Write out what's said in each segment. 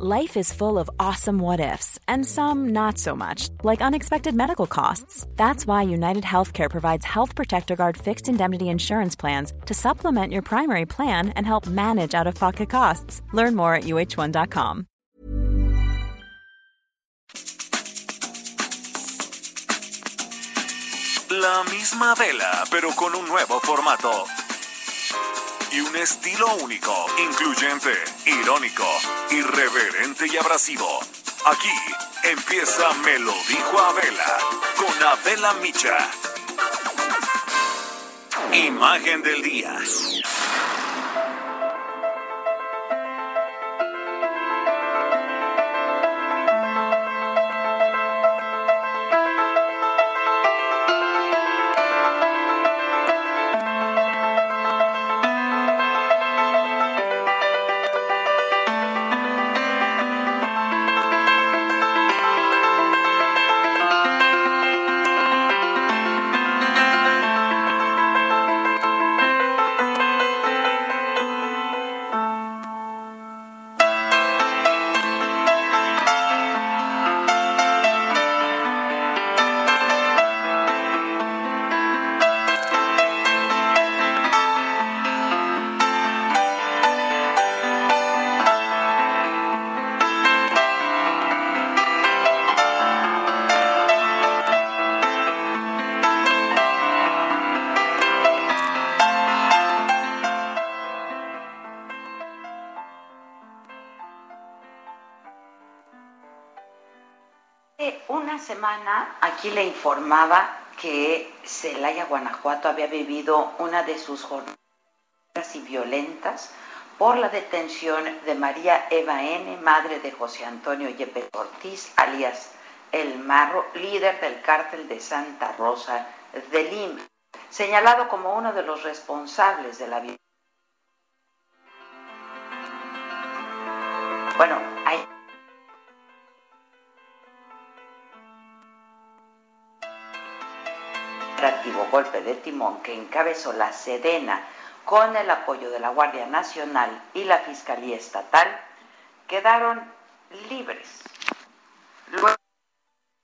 Life is full of awesome what ifs, and some not so much, like unexpected medical costs. That's why United Healthcare provides Health Protector Guard fixed indemnity insurance plans to supplement your primary plan and help manage out of pocket costs. Learn more at uh1.com. La misma vela, pero con un nuevo formato. Y un estilo único, incluyente, irónico, irreverente y abrasivo. Aquí empieza Me lo dijo Abela con Abela Micha. Imagen del día. Informaba que Celaya, Guanajuato, había vivido una de sus jornadas y violentas por la detención de María Eva N., madre de José Antonio Yepes Ortiz, alias El Marro, líder del cártel de Santa Rosa de Lima, señalado como uno de los responsables de la violencia. Bueno, golpe de timón que encabezó la Sedena con el apoyo de la Guardia Nacional y la Fiscalía Estatal, quedaron libres. Luego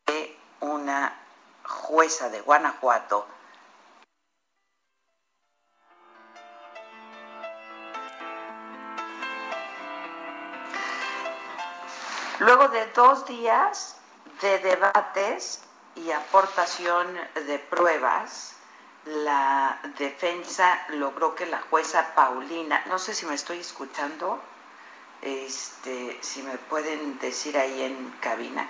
de una jueza de Guanajuato Luego de dos días de debates y aportación de pruebas, la defensa logró que la jueza Paulina, no sé si me estoy escuchando, este, si me pueden decir ahí en cabina.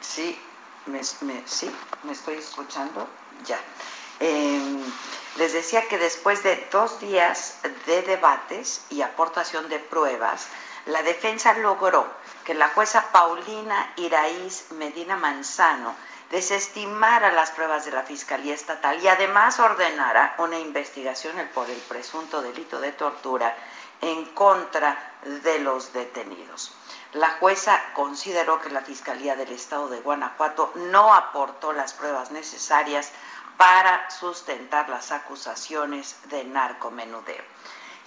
Sí, me, sí, me estoy escuchando, ya. Em, les decía que después de dos días de debates y aportación de pruebas, la defensa logró que la jueza Paulina Iraíz Medina Manzano desestimara las pruebas de la Fiscalía Estatal y además ordenara una investigación por el presunto delito de tortura en contra de los detenidos. La jueza consideró que la Fiscalía del Estado de Guanajuato no aportó las pruebas necesarias para sustentar las acusaciones de narcomenudeo.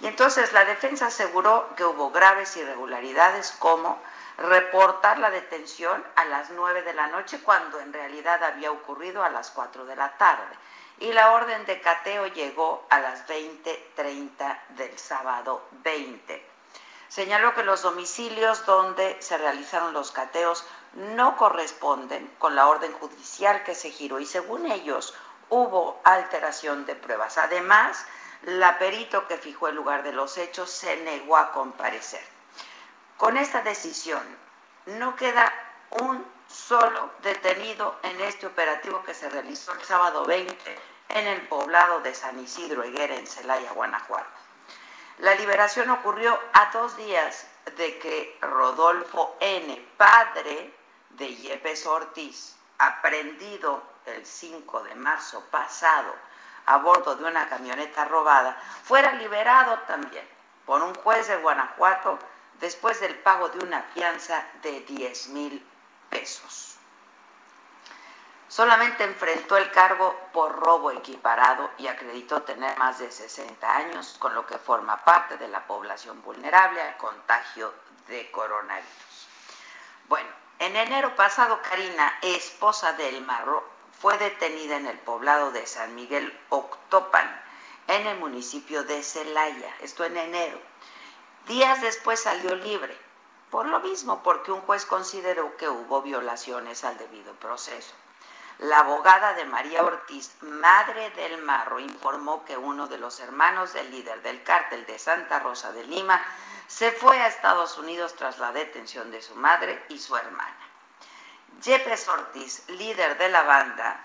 Y entonces la defensa aseguró que hubo graves irregularidades como reportar la detención a las 9 de la noche cuando en realidad había ocurrido a las 4 de la tarde. Y la orden de cateo llegó a las 20.30 del sábado 20. Señaló que los domicilios donde se realizaron los cateos no corresponden con la orden judicial que se giró y según ellos hubo alteración de pruebas. Además, la perito que fijó el lugar de los hechos se negó a comparecer. Con esta decisión no queda un solo detenido en este operativo que se realizó el sábado 20 en el poblado de San Isidro Higuera en Celaya, Guanajuato. La liberación ocurrió a dos días de que Rodolfo N., padre de Yepes Ortiz, aprendido el 5 de marzo pasado a bordo de una camioneta robada, fuera liberado también por un juez de Guanajuato después del pago de una fianza de 10 mil pesos. Solamente enfrentó el cargo por robo equiparado y acreditó tener más de 60 años, con lo que forma parte de la población vulnerable al contagio de coronavirus. Bueno, en enero pasado, Karina, esposa del Marro, fue detenida en el poblado de San Miguel Octopan, en el municipio de Celaya, esto en enero. Días después salió libre, por lo mismo, porque un juez consideró que hubo violaciones al debido proceso. La abogada de María Ortiz, madre del Marro, informó que uno de los hermanos del líder del cártel de Santa Rosa de Lima se fue a Estados Unidos tras la detención de su madre y su hermana. Yepes Ortiz, líder de la banda,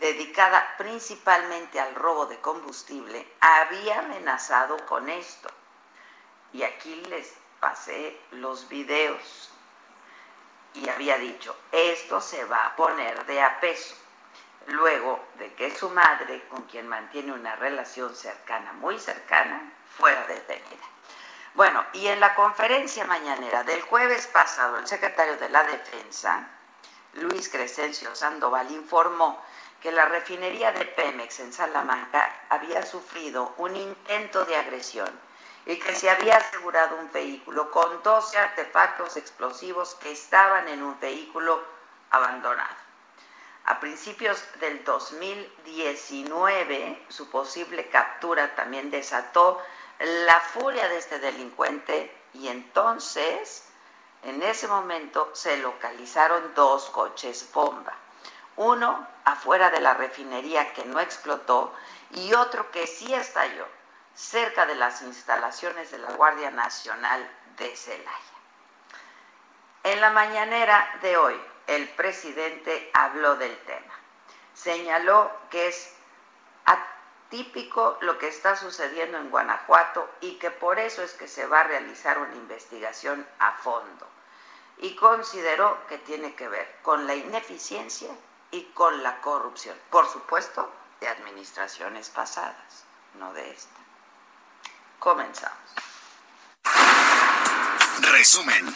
dedicada principalmente al robo de combustible, había amenazado con esto. Y aquí les pasé los videos y había dicho, esto se va a poner de a peso. Luego de que su madre, con quien mantiene una relación cercana, muy cercana, fuera detenida. Bueno, y en la conferencia mañanera del jueves pasado, el secretario de la Defensa, Luis Crescencio Sandoval, informó que la refinería de Pemex en Salamanca había sufrido un intento de agresión y que se había asegurado un vehículo con 12 artefactos explosivos que estaban en un vehículo abandonado. A principios del 2019, su posible captura también desató la furia de este delincuente y entonces, en ese momento, se localizaron dos coches bomba. Uno afuera de la refinería que no explotó y otro que sí estalló cerca de las instalaciones de la Guardia Nacional de Celaya. En la mañanera de hoy, el presidente habló del tema. Señaló que es atípico lo que está sucediendo en Guanajuato y que por eso es que se va a realizar una investigación a fondo. Y consideró que tiene que ver con la ineficiencia y con la corrupción. Por supuesto, de administraciones pasadas, no de esta. Comenzamos. Resumen.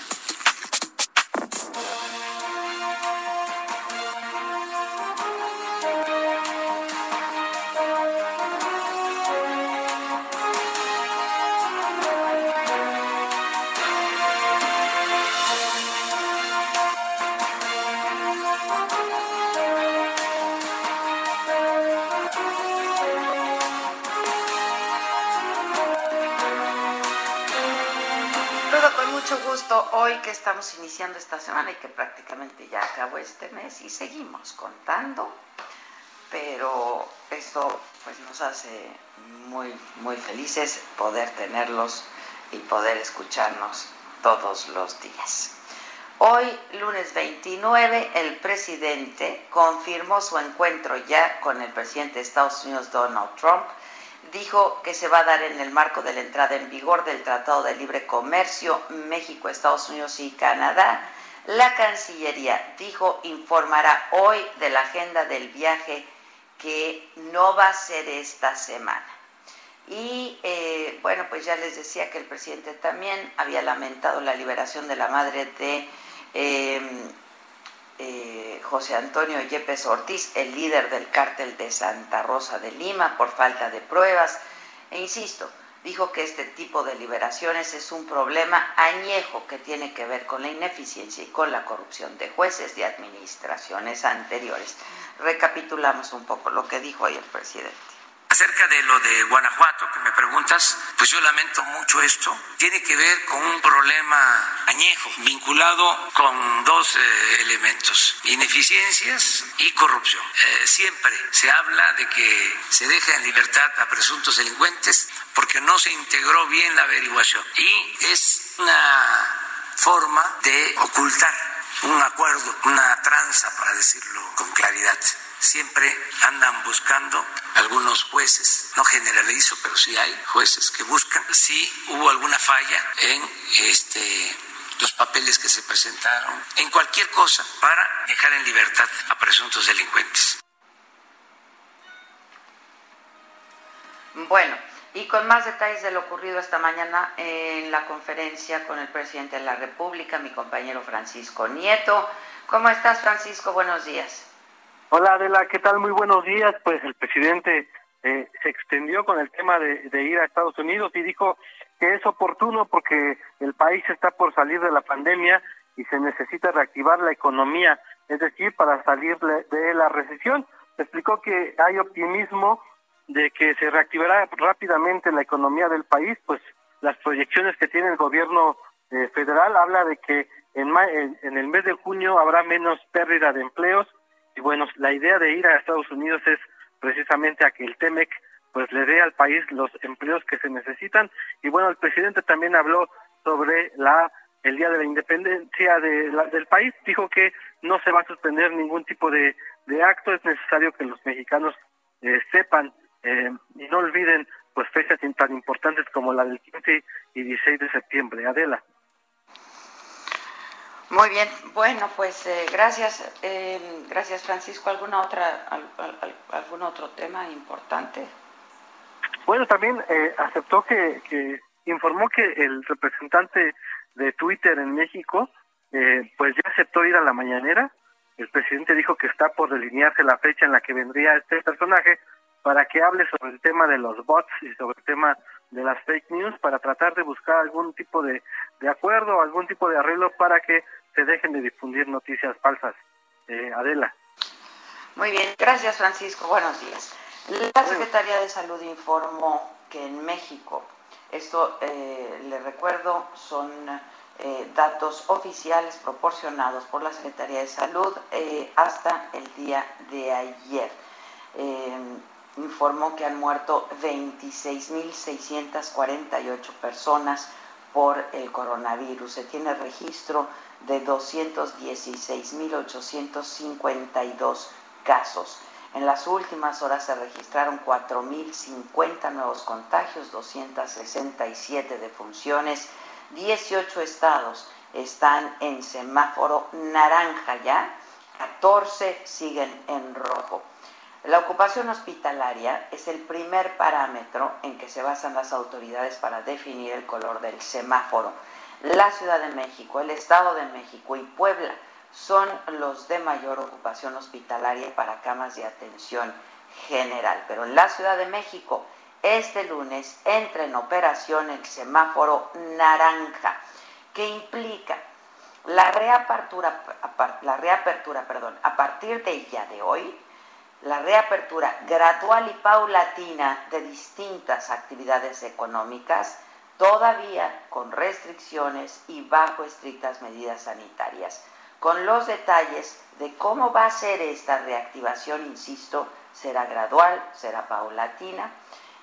Hoy que estamos iniciando esta semana y que prácticamente ya acabó este mes y seguimos contando, pero esto pues nos hace muy muy felices poder tenerlos y poder escucharnos todos los días. Hoy, lunes 29, el presidente confirmó su encuentro ya con el presidente de Estados Unidos, Donald Trump, dijo que se va a dar en el marco de la entrada en vigor del Tratado de Libre Comercio México, Estados Unidos y Canadá. La Cancillería dijo informará hoy de la agenda del viaje que no va a ser esta semana. Y eh, bueno, pues ya les decía que el presidente también había lamentado la liberación de la madre de eh, eh, José Antonio Yepes Ortiz, el líder del cártel de Santa Rosa de Lima, por falta de pruebas. E insisto, dijo que este tipo de liberaciones es un problema añejo que tiene que ver con la ineficiencia y con la corrupción de jueces de administraciones anteriores. Recapitulamos un poco lo que dijo hoy el presidente. Acerca de lo de Guanajuato que me preguntas, pues yo lamento mucho esto. Tiene que ver con un problema añejo, vinculado con dos eh, elementos, ineficiencias y corrupción. Eh, siempre se habla de que se deja en libertad a presuntos delincuentes porque no se integró bien la averiguación. Y es una forma de ocultar un acuerdo, una tranza, para decirlo con claridad siempre andan buscando algunos jueces, no generalizo, pero sí hay jueces que buscan si hubo alguna falla en este los papeles que se presentaron, en cualquier cosa para dejar en libertad a presuntos delincuentes. Bueno, y con más detalles de lo ocurrido esta mañana en la conferencia con el presidente de la República, mi compañero Francisco Nieto. ¿Cómo estás, Francisco? Buenos días. Hola Adela, ¿qué tal? Muy buenos días. Pues el presidente eh, se extendió con el tema de, ir a Estados Unidos y dijo que es oportuno porque el país está por salir de la pandemia y se necesita reactivar la economía, es decir, para salir de la recesión. Explicó que hay optimismo de que se reactivará rápidamente la economía del país, pues las proyecciones que tiene el gobierno eh, federal habla de que en, en el mes de junio habrá menos pérdida de empleos y bueno, la idea de ir a Estados Unidos es precisamente a que el TEMEC pues le dé al país los empleos que se necesitan y bueno, el presidente también habló sobre la el día de la independencia de del país, dijo que no se va a suspender ningún tipo de, de acto, es necesario que los mexicanos eh, sepan eh, y no olviden pues fechas tan importantes como la del 15 y 16 de septiembre. Adela. Muy bien, bueno, pues eh, gracias, eh, gracias Francisco. ¿Alguna otra, algún otro tema importante? Bueno, también eh, aceptó que, que informó que el representante de Twitter en México, pues ya aceptó ir a la mañanera. El presidente dijo que está por delinearse la fecha en la que vendría este personaje para que hable sobre el tema de los bots y sobre el tema de las fake news para tratar de buscar algún tipo de, de acuerdo, algún tipo de arreglo para que se dejen de difundir noticias falsas. Eh, Adela. Muy bien, gracias Francisco, buenos días. La Secretaría de Salud informó que en México, esto eh, le recuerdo, son eh, datos oficiales proporcionados por la Secretaría de Salud eh, hasta el día de ayer. Informó que han muerto 26.648 personas por el coronavirus. Se tiene registro de 216.852 casos. En las últimas horas se registraron 4.050 nuevos contagios, 267 defunciones, 18 estados están en semáforo naranja ya, 14 siguen en rojo. La ocupación hospitalaria es el primer parámetro en que se basan las autoridades para definir el color del semáforo. La Ciudad de México, el Estado de México y Puebla son los de mayor ocupación hospitalaria para camas de atención general. Pero en la Ciudad de México, este lunes entra en operación el semáforo naranja, que implica la reapertura, la reapertura perdón, a partir de ya de hoy la reapertura gradual y paulatina de distintas actividades económicas, todavía con restricciones y bajo estrictas medidas sanitarias. Con los detalles de cómo va a ser esta reactivación, insisto, será gradual, será paulatina.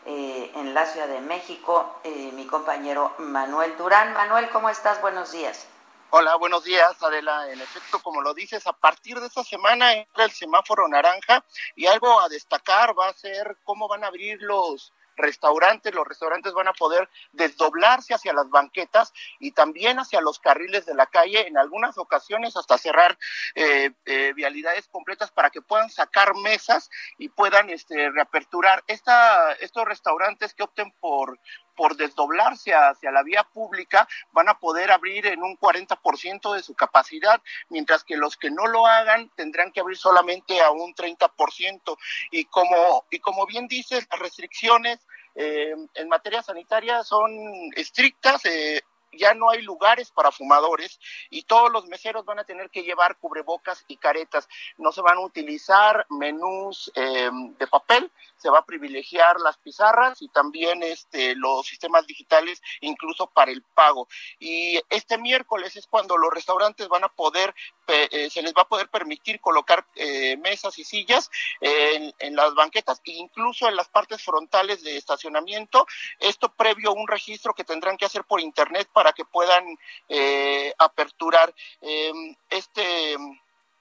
Eh, en la Ciudad de México, eh, mi compañero Manuel Durán. Manuel, ¿cómo estás? Buenos días. Hola, buenos días, Adela. En efecto, como lo dices, a partir de esta semana entra el semáforo naranja y algo a destacar va a ser cómo van a abrir los restaurantes, los restaurantes van a poder desdoblarse hacia las banquetas y también hacia los carriles de la calle, en algunas ocasiones hasta cerrar eh, eh, vialidades completas para que puedan sacar mesas y puedan este, reaperturar. Esta, estos restaurantes que opten por, por desdoblarse hacia la vía pública van a poder abrir en un 40% de su capacidad, mientras que los que no lo hagan tendrán que abrir solamente a un 30%. Y como, y como bien dices, las restricciones eh, en materia sanitaria son estrictas. Eh, ya no hay lugares para fumadores y todos los meseros van a tener que llevar cubrebocas y caretas. No se van a utilizar menús eh, de papel, se va a privilegiar las pizarras y también este, los sistemas digitales, incluso para el pago. Y este miércoles es cuando los restaurantes van a poder, eh, se les va a poder permitir colocar eh, mesas y sillas en, en, las banquetas e incluso en las partes frontales de estacionamiento. Esto previo a un registro que tendrán que hacer por internet para que puedan eh, aperturar em, este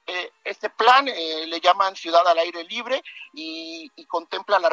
eh, este plan eh, le llaman Ciudad al Aire Libre y, contempla la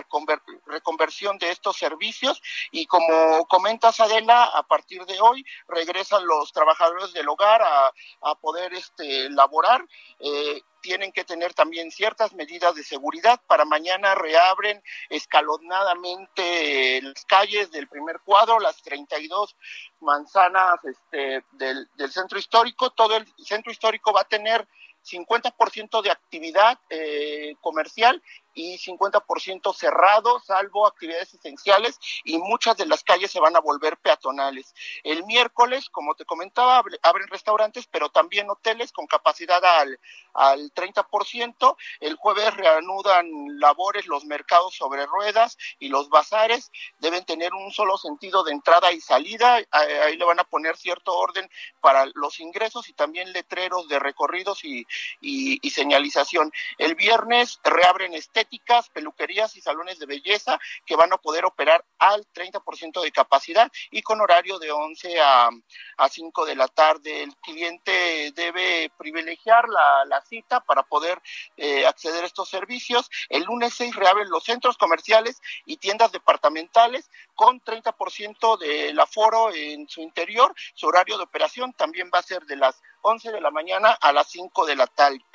reconversión de estos servicios y como comentas Adela, a partir de hoy regresan los trabajadores del hogar a, poder este, laborar. Eh, tienen que tener también ciertas medidas de seguridad. Para mañana reabren escalonadamente las calles del primer cuadro, las 32 manzanas este, del, del centro histórico. Todo el centro histórico va a tener 50% de actividad eh, comercial y 50% cerrado, salvo actividades esenciales, y muchas de las calles se van a volver peatonales. El miércoles, como te comentaba, abren restaurantes, pero también hoteles con capacidad al, al 30%. El jueves reanudan labores los mercados sobre ruedas y los bazares. Deben tener un solo sentido de entrada y salida. Ahí le van a poner cierto orden para los ingresos y también letreros de recorridos y, y señalización. El viernes reabren este peluquerías y salones de belleza que van a poder operar al 30% de capacidad y con horario de 11 a, a 5 de la tarde. El cliente debe privilegiar la, la cita para poder eh, acceder a estos servicios. El lunes 6 reabren los centros comerciales y tiendas departamentales con 30% del aforo en su interior. Su horario de operación también va a ser de las 11 de la mañana a las 5 de la,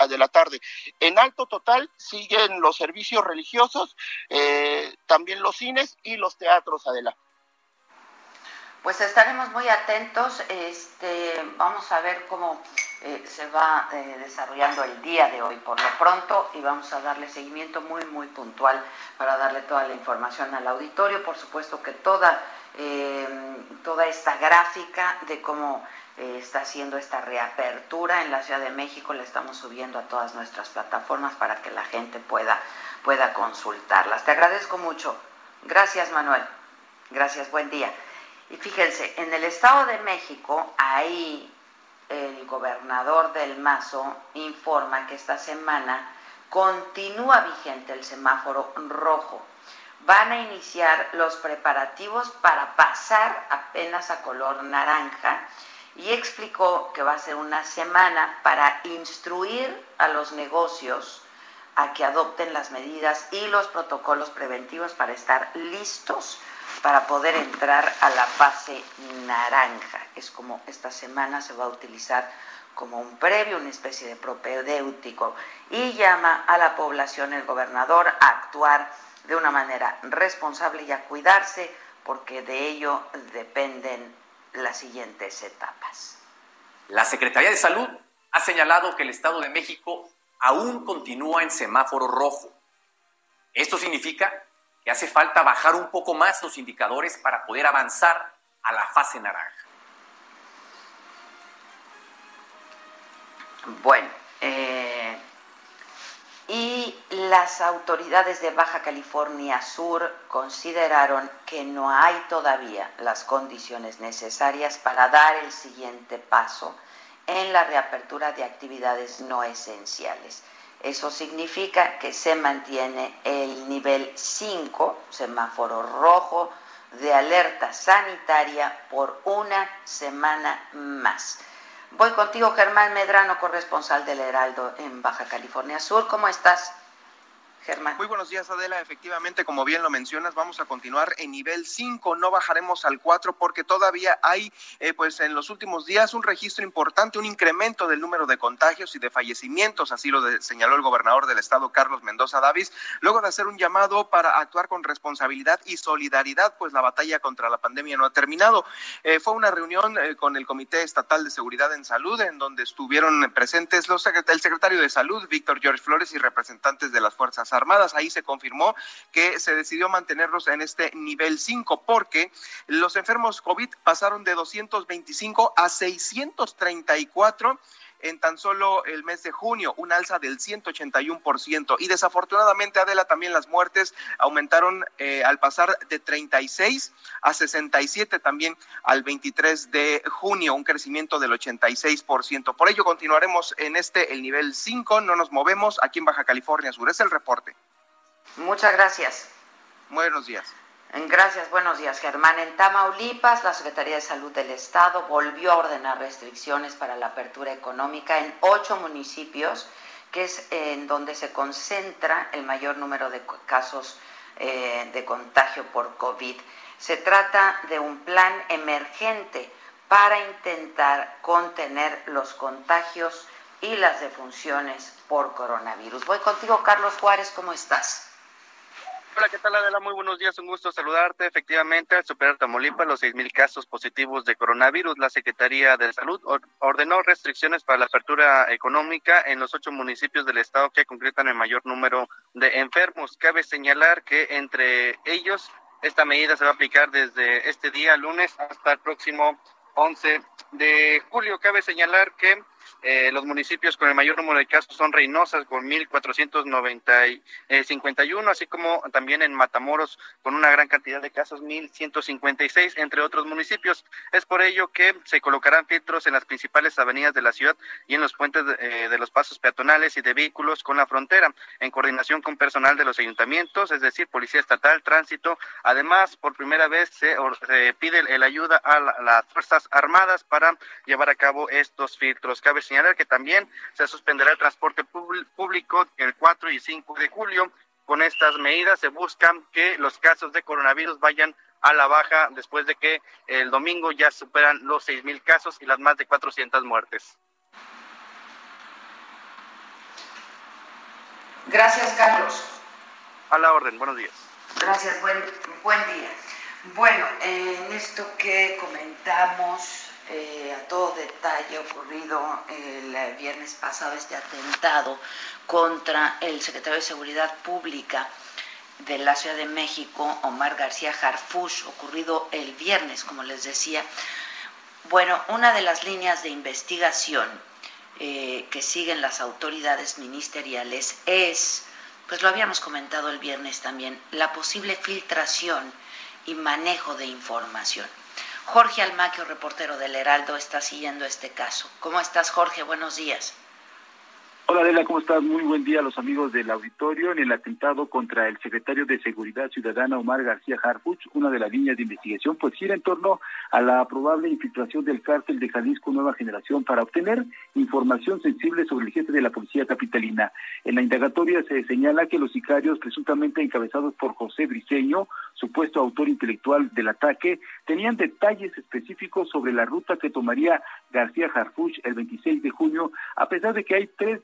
de la tarde. En alto total siguen los servicios religiosos, eh, también los cines y los teatros, Adela. Pues estaremos muy atentos, este, vamos a ver cómo eh, se va eh, desarrollando el día de hoy por lo pronto y vamos a darle seguimiento muy, muy puntual para darle toda la información al auditorio. Por supuesto que toda, toda esta gráfica de cómo está haciendo esta reapertura en la Ciudad de México, la estamos subiendo a todas nuestras plataformas para que la gente pueda, pueda consultarlas. Te agradezco mucho. Gracias, Manuel. Gracias, buen día. Y fíjense, en el Estado de México, ahí el gobernador del Mazo informa que esta semana continúa vigente el semáforo rojo. Van a iniciar los preparativos para pasar apenas a color naranja y explicó que va a ser una semana para instruir a los negocios a que adopten las medidas y los protocolos preventivos para estar listos para poder entrar a la fase naranja. Es como esta semana se va a utilizar como un previo, una especie de propedéutico, y llama a la población, el gobernador, a actuar de una manera responsable y a cuidarse, porque de ello dependen las siguientes etapas. La Secretaría de Salud ha señalado que el Estado de México aún continúa en semáforo rojo. Esto significa que hace falta bajar un poco más los indicadores para poder avanzar a la fase naranja. Bueno, eh, y las autoridades de Baja California Sur consideraron que no hay todavía las condiciones necesarias para dar el siguiente paso en la reapertura de actividades no esenciales. Eso significa que se mantiene el nivel 5, semáforo rojo, de alerta sanitaria por una semana más. Voy contigo, Germán Medrano, corresponsal del Heraldo en Baja California Sur. ¿Cómo estás? Muy buenos días, Adela. Efectivamente, como bien lo mencionas, vamos a continuar en nivel 5, no bajaremos al 4 porque todavía hay, eh, pues en los últimos días, un registro importante, un incremento del número de contagios y de fallecimientos, así lo señaló el gobernador del estado, Carlos Mendoza Davis, luego de hacer un llamado para actuar con responsabilidad y solidaridad, pues la batalla contra la pandemia no ha terminado. Eh, fue una reunión eh, con el Comité Estatal de Seguridad en Salud, en donde estuvieron presentes los, el secretario de Salud, Víctor George Flores, y representantes de las Fuerzas Armadas. Ahí se confirmó que se decidió mantenerlos en este nivel 5 porque los enfermos COVID pasaron de 225 a 634 en tan solo el mes de junio, un alza del 181%. Y desafortunadamente, Adela, también las muertes aumentaron eh, al pasar de 36 a 67 también al 23 de junio, un crecimiento del 86%. Por ello, continuaremos en este, el nivel 5, no nos movemos aquí en Baja California Sur. Es el reporte. Muchas gracias. Buenos días. Gracias, buenos días, Germán. En Tamaulipas, la Secretaría de Salud del Estado volvió a ordenar restricciones para la apertura económica en ocho municipios, que es en donde se concentra el mayor número de casos eh, de contagio por COVID. Se trata de un plan emergente para intentar contener los contagios y las defunciones por coronavirus. Voy contigo, Carlos Juárez, ¿cómo estás? Hola, ¿qué tal Adela? Muy buenos días, un gusto saludarte. Efectivamente, al superar Tamaulipas los 6.000 casos positivos de coronavirus, la Secretaría de Salud ordenó restricciones para la apertura económica en los ocho municipios del estado que concretan el mayor número de enfermos. Cabe señalar que entre ellos esta medida se va a aplicar desde este día lunes hasta el próximo 11 de julio. Cabe señalar que eh, los municipios con el mayor número de casos son Reynosa con 1.451, eh, así como también en Matamoros con una gran cantidad de casos, 1.156, entre otros municipios. Es por ello que se colocarán filtros en las principales avenidas de la ciudad y en los puentes de, eh, los pasos peatonales y de vehículos con la frontera, en coordinación con personal de los ayuntamientos, es decir, Policía Estatal, Tránsito. Además, por primera vez se, pide el, ayuda a las Fuerzas Armadas para llevar a cabo estos filtros. Cabe señalar que también se suspenderá el transporte público el 4 y 5 de julio. Con estas medidas se busca que los casos de coronavirus vayan a la baja después de que el domingo ya superan los 6 mil casos y las más de 400 muertes. Gracias, Carlos. A la orden, buenos días. Gracias, buen, buen día. Bueno, en esto que comentamos eh, a todo detalle ocurrido el viernes pasado este atentado contra el secretario de Seguridad Pública de la Ciudad de México, Omar García Harfush, ocurrido el viernes, como les decía. Bueno, una de las líneas de investigación eh, que siguen las autoridades ministeriales es, pues lo habíamos comentado el viernes también, la posible filtración y manejo de información. Jorge Almaquio, reportero del Heraldo, está siguiendo este caso. ¿Cómo estás, Jorge? Buenos días. Hola Adela, ¿cómo estás? Muy buen día a los amigos del auditorio. En el atentado contra el secretario de Seguridad Ciudadana Omar García Harfuch, una de las líneas de investigación, pues gira en torno a la probable infiltración del cártel de Jalisco Nueva Generación para obtener información sensible sobre el jefe de la policía capitalina. En la indagatoria se señala que los sicarios, presuntamente encabezados por José Briceño, supuesto autor intelectual del ataque, tenían detalles específicos sobre la ruta que tomaría García Harfuch el 26 de junio, a pesar de que hay tres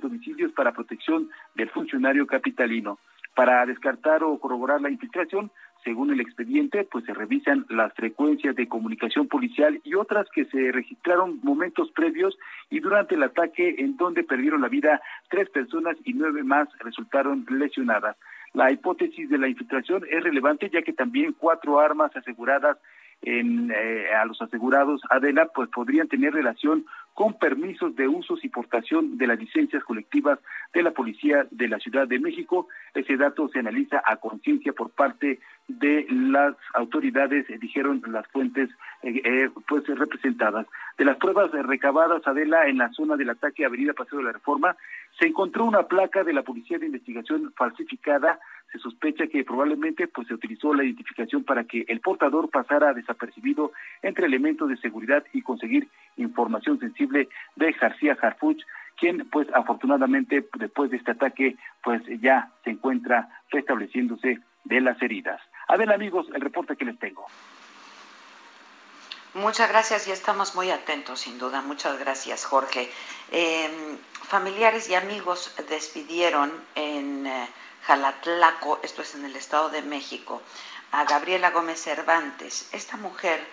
domicilios para protección del funcionario capitalino. Para descartar o corroborar la infiltración, según el expediente, pues se revisan las frecuencias de comunicación policial y otras que se registraron momentos previos y durante el ataque en donde perdieron la vida tres personas y nueve más resultaron lesionadas. La hipótesis de la infiltración es relevante ya que también cuatro armas aseguradas en, eh, a los asegurados Adela, pues podrían tener relación con permisos de usos y portación de las licencias colectivas de la Policía de la Ciudad de México. Ese dato se analiza a conciencia por parte de las autoridades, eh, dijeron las fuentes eh, pues representadas. De las pruebas recabadas, Adela, en la zona del ataque Avenida Paseo de la Reforma, se encontró una placa de la Policía de Investigación falsificada se sospecha que probablemente pues se utilizó la identificación para que el portador pasara desapercibido entre elementos de seguridad y conseguir información sensible de García Harfuch, quien pues afortunadamente después de este ataque pues ya se encuentra restableciéndose de las heridas. A ver amigos, el reporte que les tengo. Muchas gracias y estamos muy atentos, sin duda. Muchas gracias, Jorge. Em, familiares y amigos despidieron en eh, Jalatlaco, esto es en el Estado de México, a Gabriela Gómez Cervantes. Esta mujer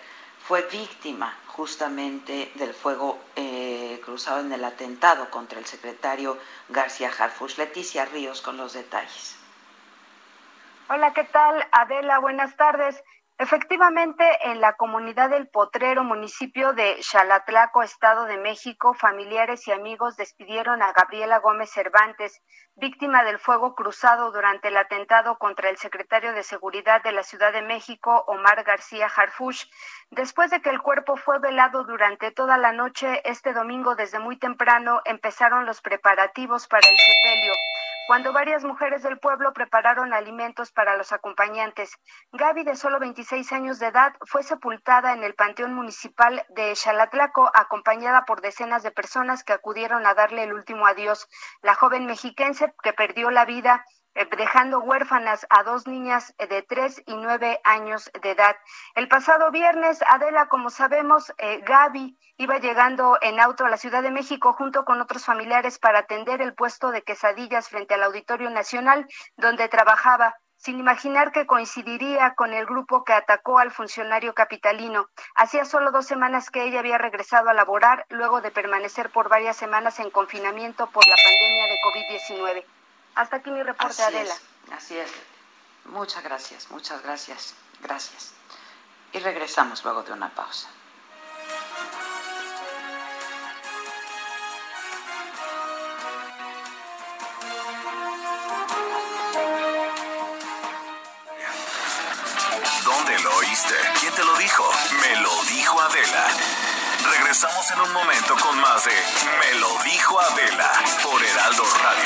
fue víctima justamente del fuego eh, cruzado en el atentado contra el secretario García Harfuch. Leticia Ríos con los detalles. Hola, ¿qué tal? Adela, buenas tardes. Efectivamente, en la comunidad del Potrero, municipio de Xalatlaco, Estado de México, familiares y amigos despidieron a Gabriela Gómez Cervantes, víctima del fuego cruzado durante el atentado contra el secretario de Seguridad de la Ciudad de México, Omar García Harfuch, después de que el cuerpo fue velado durante toda la noche este domingo desde muy temprano empezaron los preparativos para el sepelio cuando varias mujeres del pueblo prepararon alimentos para los acompañantes. Gaby, de solo 26 años de edad, fue sepultada en el Panteón Municipal de Xalatlaco, acompañada por decenas de personas que acudieron a darle el último adiós. La joven mexiquense que perdió la vida dejando huérfanas a dos niñas de tres y nueve años de edad. El pasado viernes, Adela, como sabemos, eh, Gaby iba llegando en auto a la Ciudad de México junto con otros familiares para atender el puesto de quesadillas frente al Auditorio Nacional, donde trabajaba. sin imaginar que coincidiría con el grupo que atacó al funcionario capitalino. Hacía solo dos semanas que ella había regresado a laborar luego de permanecer por varias semanas en confinamiento por la pandemia de COVID-19. Hasta aquí mi reporte, Adela. así es. Muchas gracias, muchas gracias. Gracias. Y regresamos luego de una pausa. ¿Quién te lo dijo? Me lo dijo Adela. Regresamos en un momento con más de Me lo dijo Adela por Heraldo Radio.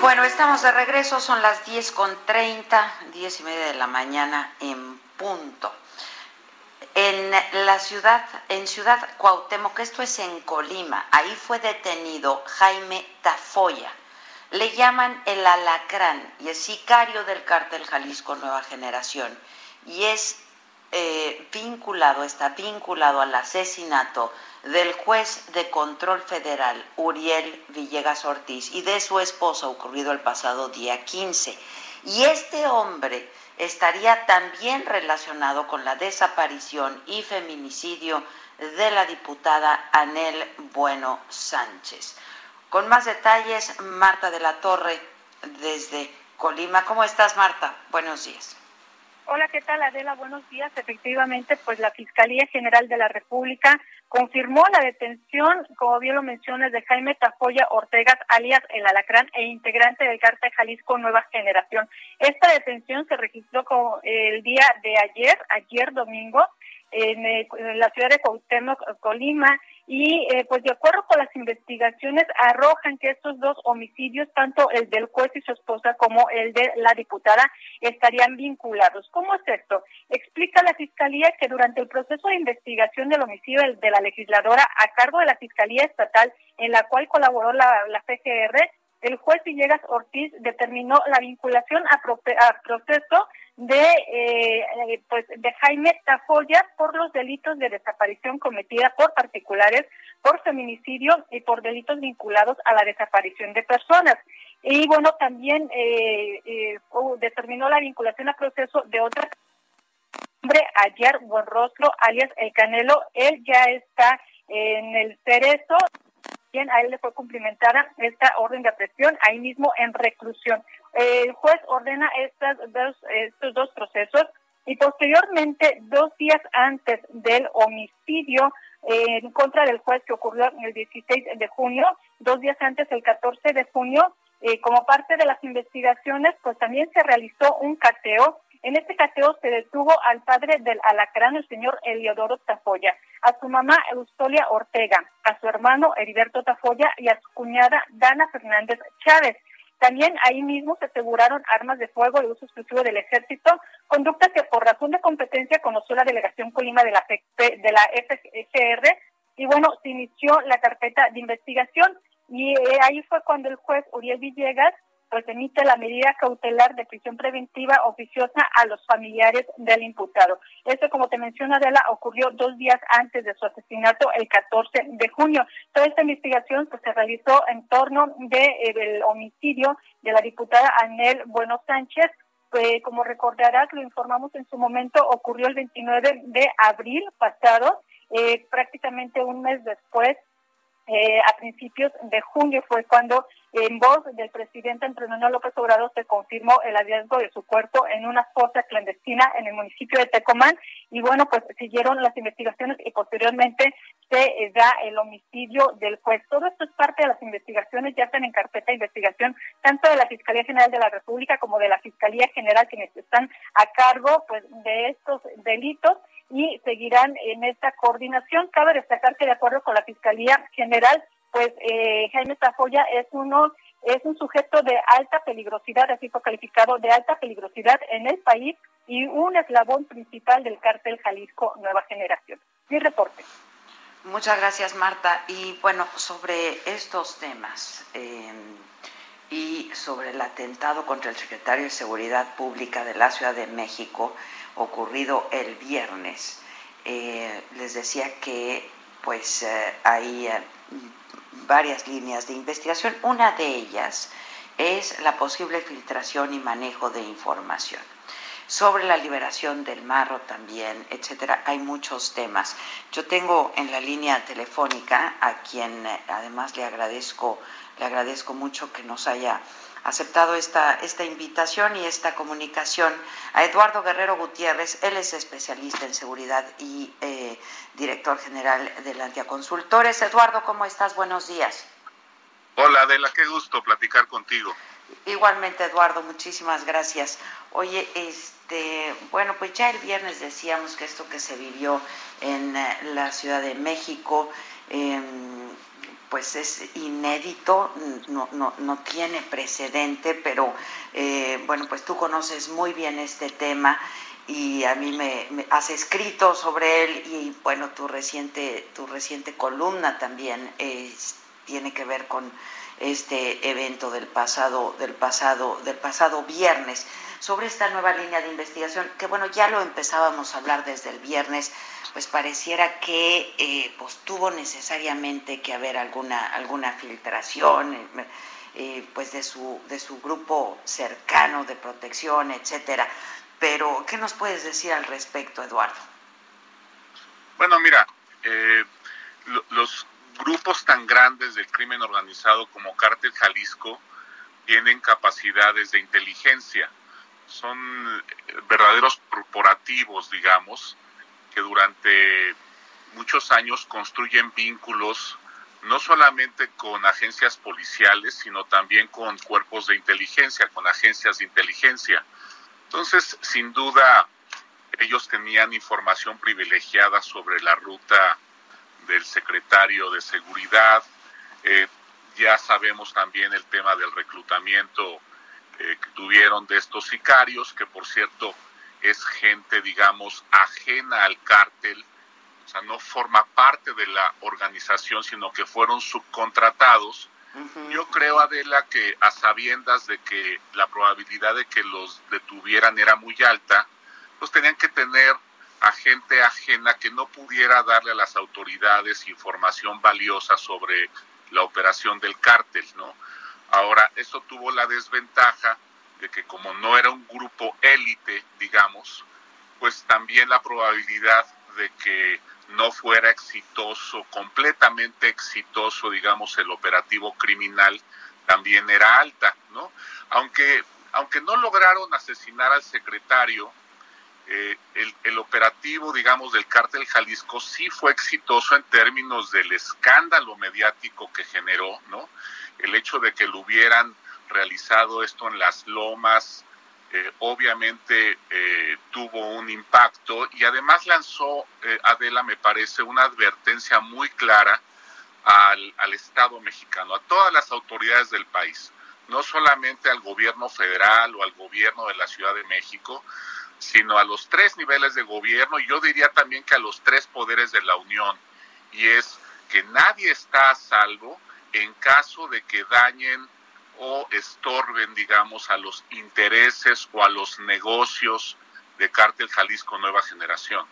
Bueno, estamos de regreso, son las 10 con 30, 10 y media de la mañana en punto. En la ciudad, en Ciudad Cuauhtémoc, esto es en Colima, ahí fue detenido Jaime Tafoya. Le llaman el alacrán y es sicario del cártel Jalisco Nueva Generación y es eh, vinculado, está vinculado al asesinato del juez de control federal Uriel Villegas Ortiz y de su esposa ocurrido el pasado día 15. Y este hombre estaría también relacionado con la desaparición y feminicidio de la diputada Anel Bueno Sánchez. Con más detalles, Marta de la Torre desde Colima. ¿Cómo estás, Marta? Buenos días. Hola, ¿qué tal Adela? Buenos días. Efectivamente, pues la Fiscalía General de la República confirmó la detención, como bien lo mencionas, de Jaime Tafoya Ortega, alias El Alacrán e integrante del Cártel Jalisco Nueva Generación. Esta detención se registró el día de ayer, ayer domingo, en, eh, la ciudad de Cuauhtémoc, Colima, y eh, pues de acuerdo con las investigaciones arrojan que estos dos homicidios, tanto el del juez y su esposa como el de la diputada, estarían vinculados. ¿Cómo es esto? Explica la Fiscalía que durante el proceso de investigación del homicidio de la legisladora a cargo de la Fiscalía Estatal, en la cual colaboró la, la el juez Villegas Ortiz determinó la vinculación a, proceso de eh, pues de Jaime Tafoya por los delitos de desaparición cometida por particulares, por feminicidio y por delitos vinculados a la desaparición de personas. Y bueno, también eh, eh, determinó la vinculación a proceso de otra hombre, Ayer Buenrostro, alias El Canelo, él ya está en el cerezo bien a él le fue cumplimentada esta orden de aprehensión ahí mismo en reclusión. El juez ordena estas dos, estos dos procesos y posteriormente, dos días antes del homicidio en contra del juez que ocurrió el 16 de junio, dos días antes, el 14 de junio, eh, como parte de las investigaciones, pues también se realizó un cateo en este cateo se detuvo al padre del alacrán, el señor Eliodoro Tafoya, a su mamá Eustolia Ortega, a su hermano Heriberto Tafoya y a su cuñada Dana Fernández Chávez. También ahí mismo se aseguraron armas de fuego de uso exclusivo del ejército, conducta que por razón de competencia conoció la delegación Colima de la, FGR y bueno, se inició la carpeta de investigación y eh, ahí fue cuando el juez Uriel Villegas pues emite la medida cautelar de prisión preventiva oficiosa a los familiares del imputado. Esto, como te menciona Adela, ocurrió dos días antes de su asesinato, el 14 de junio. Toda esta investigación pues, se realizó en torno del de, eh, homicidio de la diputada Anel Bueno Sánchez, pues, como recordarás, lo informamos en su momento, ocurrió el 29 de abril pasado, eh, prácticamente un mes después eh, a principios de junio fue cuando en voz del presidente Antonio López Obrador se confirmó el hallazgo de su cuerpo en una fosa clandestina en el municipio de Tecomán y bueno pues siguieron las investigaciones y posteriormente se eh, da el homicidio del juez. Todo esto es parte de las investigaciones, ya están en carpeta de investigación tanto de la Fiscalía General de la República como de la Fiscalía General quienes están a cargo pues de estos delitos y seguirán en esta coordinación. Cabe destacar que de acuerdo con la Fiscalía General, pues eh, Jaime Tafoya es uno es un sujeto de alta peligrosidad, así fue calificado de alta peligrosidad en el país y un eslabón principal del cártel Jalisco Nueva Generación. Mi reporte. Muchas gracias, Marta. Y bueno, sobre estos temas eh, y sobre el atentado contra el secretario de Seguridad Pública de la Ciudad de México ocurrido el viernes, eh, les decía que pues eh, hay varias líneas de investigación. Una de ellas es la posible filtración y manejo de información sobre la liberación del marro también, etcétera. Hay muchos temas. Yo tengo en la línea telefónica a quien eh, además le agradezco, le agradezco mucho que nos haya aceptado esta, esta invitación y esta comunicación a Eduardo Guerrero Gutiérrez. Él es especialista en seguridad y eh, director general de Antiaconsultores. Eduardo, ¿cómo estás? Buenos días. Hola Adela, qué gusto platicar contigo. Igualmente, Eduardo, muchísimas gracias. Oye, este, bueno, pues ya el viernes decíamos que esto que se vivió en eh, la Ciudad de México, em, pues es inédito, no, no, no tiene precedente, pero eh, bueno, pues tú conoces muy bien este tema y a mí me, has escrito sobre él y bueno, tu reciente, tu reciente columna también tiene que ver con este evento del pasado, del pasado, del pasado viernes, sobre esta nueva línea de investigación, que bueno, ya lo empezábamos a hablar desde el viernes, pues pareciera que eh, pues tuvo necesariamente que haber alguna, alguna filtración, eh, eh, pues de su, de su grupo cercano de protección, etcétera. Pero, ¿qué nos puedes decir al respecto, Eduardo? Bueno, mira, los grupos tan grandes del crimen organizado como Cártel Jalisco tienen capacidades de inteligencia. Son eh, verdaderos corporativos, digamos, que durante muchos años construyen vínculos no solamente con agencias policiales, sino también con cuerpos de inteligencia, con agencias de inteligencia. Entonces, sin duda, ellos tenían información privilegiada sobre la ruta del secretario de Seguridad. Eh, ya sabemos también el tema del reclutamiento eh, que tuvieron de estos sicarios, que por cierto es gente, digamos, ajena al cártel, o sea, no forma parte de la organización, sino que fueron subcontratados. Yo creo, Adela, que a sabiendas de que la probabilidad de que los detuvieran era muy alta, pues tenían que tener a gente ajena que no pudiera darle a las autoridades información valiosa sobre la operación del cártel, ¿no? Ahora, esto tuvo la desventaja de que como no era un grupo élite, digamos, pues también la probabilidad de que no fuera exitoso, completamente exitoso, digamos, el operativo criminal también era alta, ¿no? Aunque, aunque no lograron asesinar al secretario, eh, el, operativo, digamos, del cártel Jalisco sí fue exitoso en términos del escándalo mediático que generó, ¿no? El hecho de que lo hubieran realizado esto en las lomas, eh, obviamente eh, tuvo un impacto y además lanzó, Adela, me parece, una advertencia muy clara al, al Estado mexicano, a todas las autoridades del país, no solamente al gobierno federal o al gobierno de la Ciudad de México, sino a los tres niveles de gobierno y yo diría también que a los tres poderes de la Unión. Y es que nadie está a salvo en caso de que dañen o estorben, digamos, a los intereses o a los negocios de Cártel Jalisco Nueva Generación.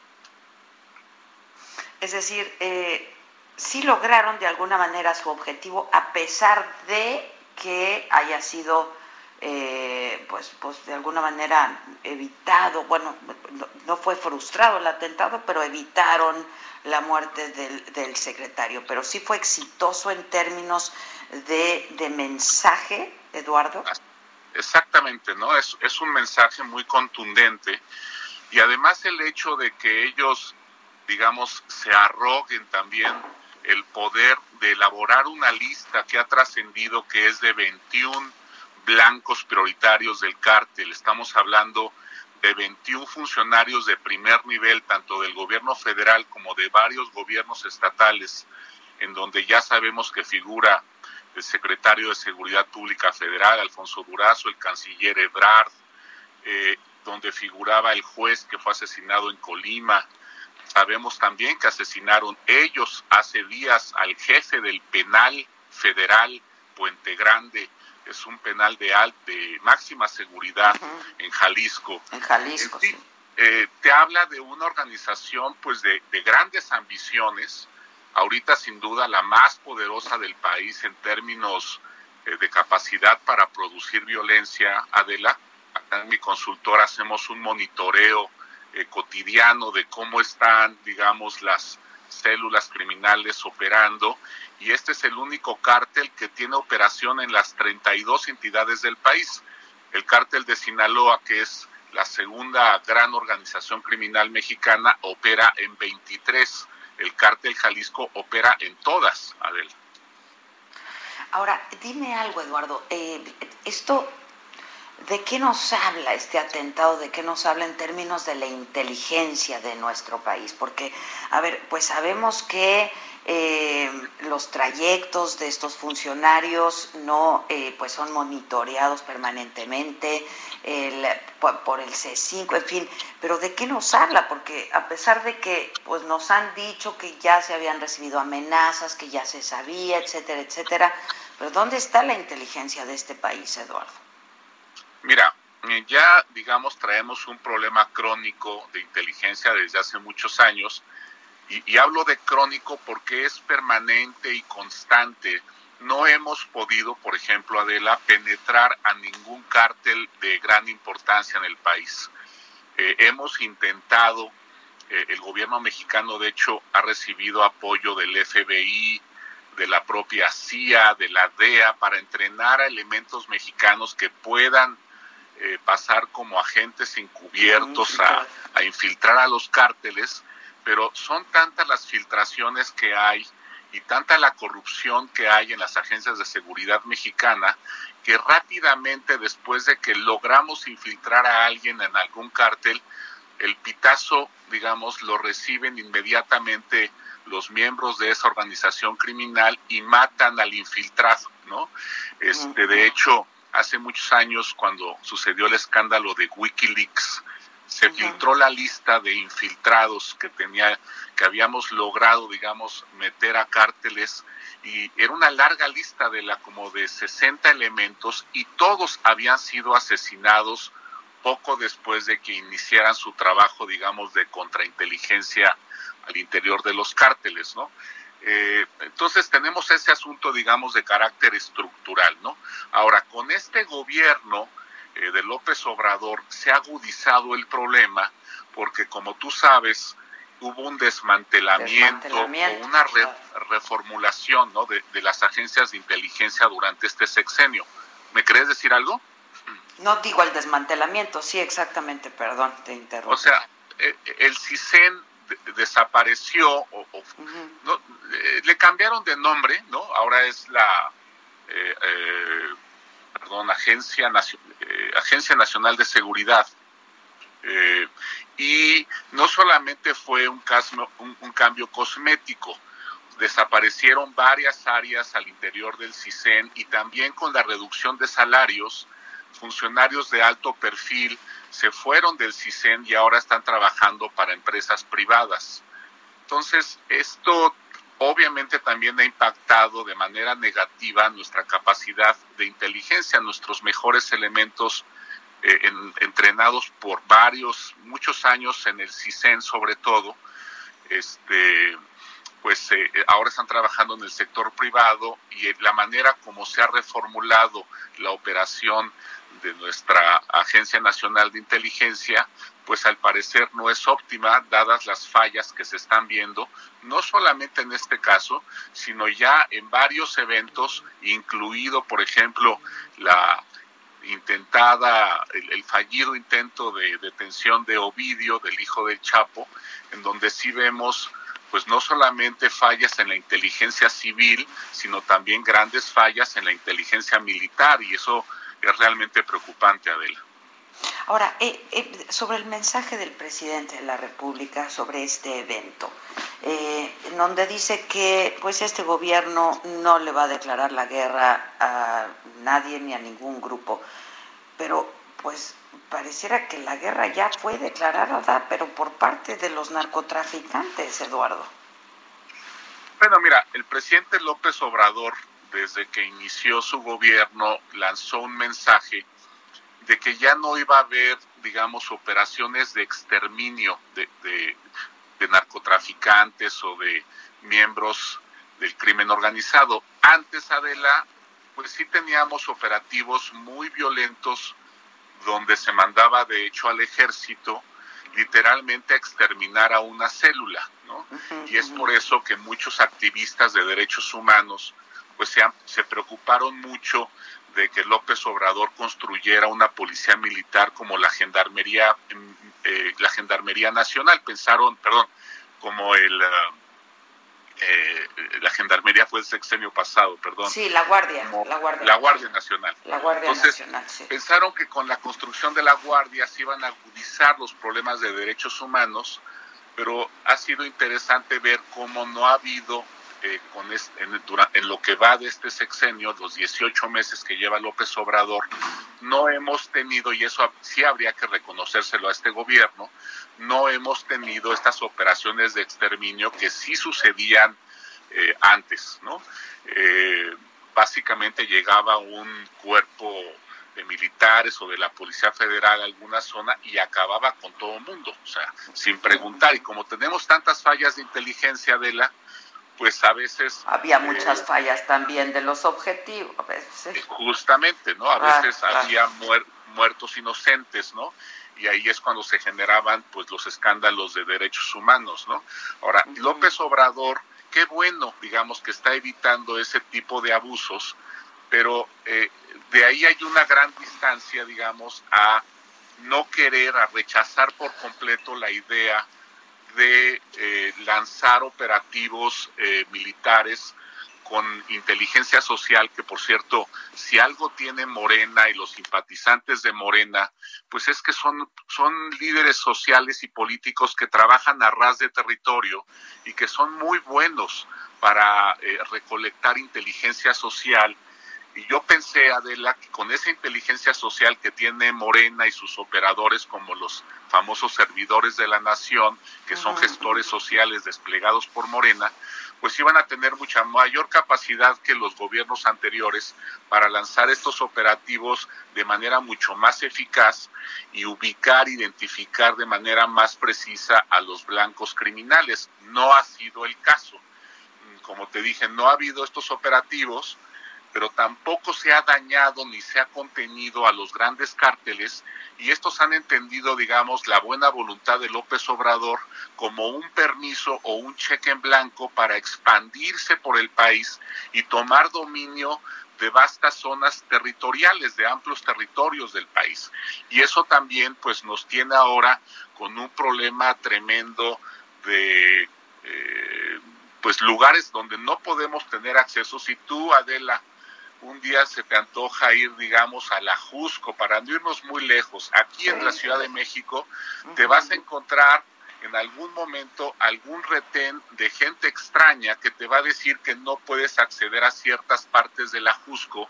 Es decir, eh, sí lograron de alguna manera su objetivo a pesar de que haya sido eh, pues, pues de alguna manera evitado, bueno, no, fue frustrado el atentado, pero evitaron la muerte del, secretario. Pero sí fue exitoso en términos de, mensaje, Eduardo. Exactamente, ¿no? Es, es un mensaje muy contundente y además el hecho de que ellos, digamos, se arroguen también el poder de elaborar una lista que ha trascendido que es de 21 blancos prioritarios del cártel. Estamos hablando de 21 funcionarios de primer nivel, tanto del gobierno federal como de varios gobiernos estatales, en donde ya sabemos que figura el secretario de Seguridad Pública Federal, Alfonso Durazo, el canciller Ebrard, eh, donde figuraba el juez que fue asesinado en Colima. Sabemos también que asesinaron ellos hace días al jefe del penal federal Puente Grande, es un penal de, de máxima seguridad en Jalisco. En Jalisco, sí. Eh, te habla de una organización pues de, grandes ambiciones, ahorita sin duda la más poderosa del país en términos eh, de capacidad para producir violencia, Adela. Acá en mi consultora hacemos un monitoreo eh, cotidiano de cómo están, digamos, las células criminales operando y este es el único cártel que tiene operación en las 32 entidades del país. El cártel de Sinaloa, que es la segunda gran organización criminal mexicana, opera en 23. El cártel Jalisco opera en todas, Adela. Ahora, dime algo, Eduardo. Eh, esto, ¿de qué nos habla este atentado? ¿De qué nos habla en términos de la inteligencia de nuestro país? Porque, a ver, pues sabemos que eh, los trayectos de estos funcionarios no eh, pues son monitoreados permanentemente por, el C5, en fin, pero ¿de qué nos habla? Porque a pesar de que pues nos han dicho que ya se habían recibido amenazas, que ya se sabía, etcétera, etcétera, pero ¿dónde está la inteligencia de este país, Eduardo? Mira, eh, ya digamos traemos un problema crónico de inteligencia desde hace muchos años y, hablo de crónico porque es permanente y constante. No hemos podido, por ejemplo, Adela, penetrar a ningún cártel de gran importancia en el país. Eh, hemos intentado, eh, el gobierno mexicano de hecho ha recibido apoyo del FBI, de la propia CIA, de la DEA, para entrenar a elementos mexicanos que puedan eh, pasar como agentes encubiertos a, a infiltrar a los cárteles pero son tantas las filtraciones que hay y tanta la corrupción que hay en las agencias de seguridad mexicana que rápidamente después de que logramos infiltrar a alguien en algún cártel, el pitazo, digamos, lo reciben inmediatamente los miembros de esa organización criminal y matan al infiltrado, ¿no? Este, de hecho, hace muchos años cuando sucedió el escándalo de WikiLeaks, se filtró la lista de infiltrados que tenía que habíamos logrado digamos meter a cárteles y era una larga lista de la como de 60 elementos y todos habían sido asesinados poco después de que iniciaran su trabajo digamos de contrainteligencia al interior de los cárteles no eh, entonces tenemos ese asunto digamos de carácter estructural no ahora con este gobierno eh, de López Obrador se ha agudizado el problema porque como tú sabes hubo un desmantelamiento, o una reformulación ¿no? de, las agencias de inteligencia durante este sexenio. ¿Me crees decir algo? No digo el desmantelamiento, sí, exactamente, perdón, te interrumpo. O sea, eh, el CISEN desapareció, o, eh, le cambiaron de nombre, ¿no? Ahora es la perdón, Agencia, eh, Agencia Nacional de Seguridad. Eh, y no solamente fue un, un, cambio cosmético, desaparecieron varias áreas al interior del CISEN y también con la reducción de salarios, funcionarios de alto perfil se fueron del CISEN y ahora están trabajando para empresas privadas. Entonces, esto obviamente también ha impactado de manera negativa nuestra capacidad de inteligencia, nuestros mejores elementos eh, entrenados por varios, muchos años en el CISEN sobre todo, este, pues eh, ahora están trabajando en el sector privado y la manera como se ha reformulado la operación de nuestra Agencia Nacional de Inteligencia, pues al parecer no es óptima dadas las fallas que se están viendo, no solamente en este caso, sino ya en varios eventos, incluido, por ejemplo, la intentada, el, fallido intento de detención de Ovidio, del hijo del Chapo, en donde sí vemos pues no solamente fallas en la inteligencia civil, sino también grandes fallas en la inteligencia militar, y eso es realmente preocupante, Adela. Ahora, eh, eh, sobre el mensaje del presidente de la República sobre este evento, eh, donde dice que pues este gobierno no le va a declarar la guerra a nadie ni a ningún grupo. Pero pues pareciera que la guerra ya fue declarada, pero por parte de los narcotraficantes, Eduardo. Bueno, mira, el presidente López Obrador, desde que inició su gobierno, lanzó un mensaje de que ya no iba a haber, digamos, operaciones de exterminio de, de narcotraficantes o de miembros del crimen organizado. Antes, Adela, pues sí teníamos operativos muy violentos donde se mandaba de hecho al ejército literalmente a exterminar a una célula, ¿no? y es por eso que muchos activistas de derechos humanos pues se, se preocuparon mucho de que López Obrador construyera una policía militar como la gendarmería eh, la gendarmería nacional pensaron perdón como el ah, eh, la gendarmería fue el sexenio pasado, perdón. Sí, la Guardia. la Guardia, Nacional. La Guardia Nacional, sí. Pensaron que con la construcción de la Guardia se iban a agudizar los problemas de derechos humanos, pero ha sido interesante ver cómo no ha habido, eh, con en, en lo que va de este sexenio, los 18 meses que lleva López Obrador, no hemos tenido, y eso sí habría que reconocérselo a este gobierno, no hemos tenido estas operaciones de exterminio que sí sucedían eh, antes, ¿no? Eh, básicamente llegaba un cuerpo de militares o de la Policía Federal a alguna zona y acababa con todo mundo, o sea, sin preguntar. Y como tenemos tantas fallas de inteligencia de la, pues a veces... Había eh, muchas fallas también de los objetivos, a veces. Justamente, ¿no? A ah, veces había muertos inocentes, ¿no? y ahí es cuando se generaban pues los escándalos de derechos humanos, ¿no? Ahora, López Obrador, qué bueno, digamos, que está evitando ese tipo de abusos, pero eh, de ahí hay una gran distancia, digamos, a no querer, a rechazar por completo la idea de eh, lanzar operativos eh, militares con inteligencia social, que por cierto, si algo tiene Morena y los simpatizantes de Morena, pues es que son, son líderes sociales y políticos que trabajan a ras de territorio y que son muy buenos para eh, recolectar inteligencia social. Y yo pensé, Adela, que con esa inteligencia social que tiene Morena y sus operadores, como los famosos servidores de la nación, que son gestores sociales desplegados por Morena, pues iban a tener mucha mayor capacidad que los gobiernos anteriores para lanzar estos operativos de manera mucho más eficaz y ubicar, identificar de manera más precisa a los blancos criminales. No ha sido el caso. Como te dije, no ha habido estos operativos pero tampoco se ha dañado ni se ha contenido a los grandes cárteles y estos han entendido, digamos, la buena voluntad de López Obrador como un permiso o un cheque en blanco para expandirse por el país y tomar dominio de vastas zonas territoriales, de amplios territorios del país. Y eso también pues nos tiene ahora con un problema tremendo de eh, pues lugares donde no podemos tener acceso. Si tú, Adela, un día se te antoja ir, digamos, a la Jusco, para no irnos muy lejos, aquí en la Ciudad de México, te vas a encontrar en algún momento algún retén de gente extraña que te va a decir que no puedes acceder a ciertas partes de la Jusco,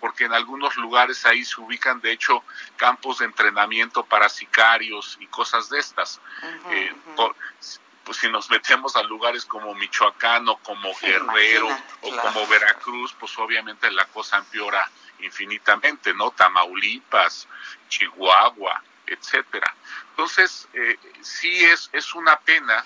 porque en algunos lugares ahí se ubican, de hecho, campos de entrenamiento para sicarios y cosas de estas. Eh, pues si nos metemos a lugares como Michoacán o como Guerrero o como Veracruz, pues obviamente la cosa empeora infinitamente, ¿no? Tamaulipas, Chihuahua, etcétera. Entonces, eh, sí es, es una pena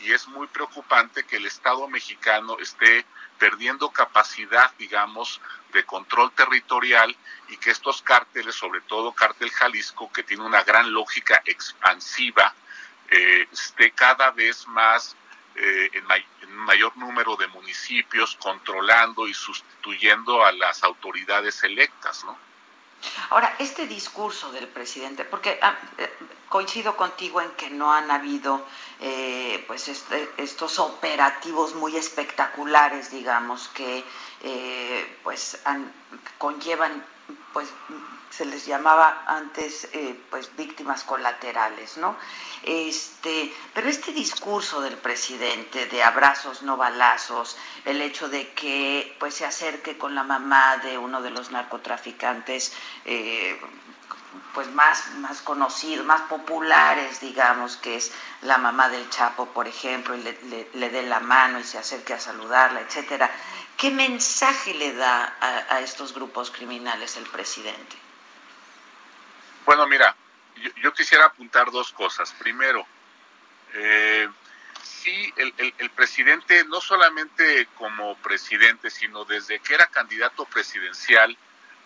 y es muy preocupante que el Estado mexicano esté perdiendo capacidad, digamos, de control territorial y que estos cárteles, sobre todo Cártel Jalisco, que tiene una gran lógica expansiva, eh, esté cada vez más eh, en, mayor número de municipios controlando y sustituyendo a las autoridades electas, ¿no? Ahora, este discurso del presidente, porque ah, eh, coincido contigo en que no han habido pues este, estos operativos muy espectaculares, digamos, que pues conllevan pues se les llamaba antes eh, pues víctimas colaterales, ¿no? Este, pero este discurso del presidente de abrazos no balazos, el hecho de que pues se acerque con la mamá de uno de los narcotraficantes eh, pues más, más conocidos, más populares, digamos, que es la mamá del Chapo, por ejemplo, y le, le, dé la mano y se acerque a saludarla, etcétera. ¿Qué mensaje le da a estos grupos criminales el presidente? Bueno, mira, yo, quisiera apuntar dos cosas. Primero, eh, sí, el, presidente, no solamente como presidente, sino desde que era candidato presidencial,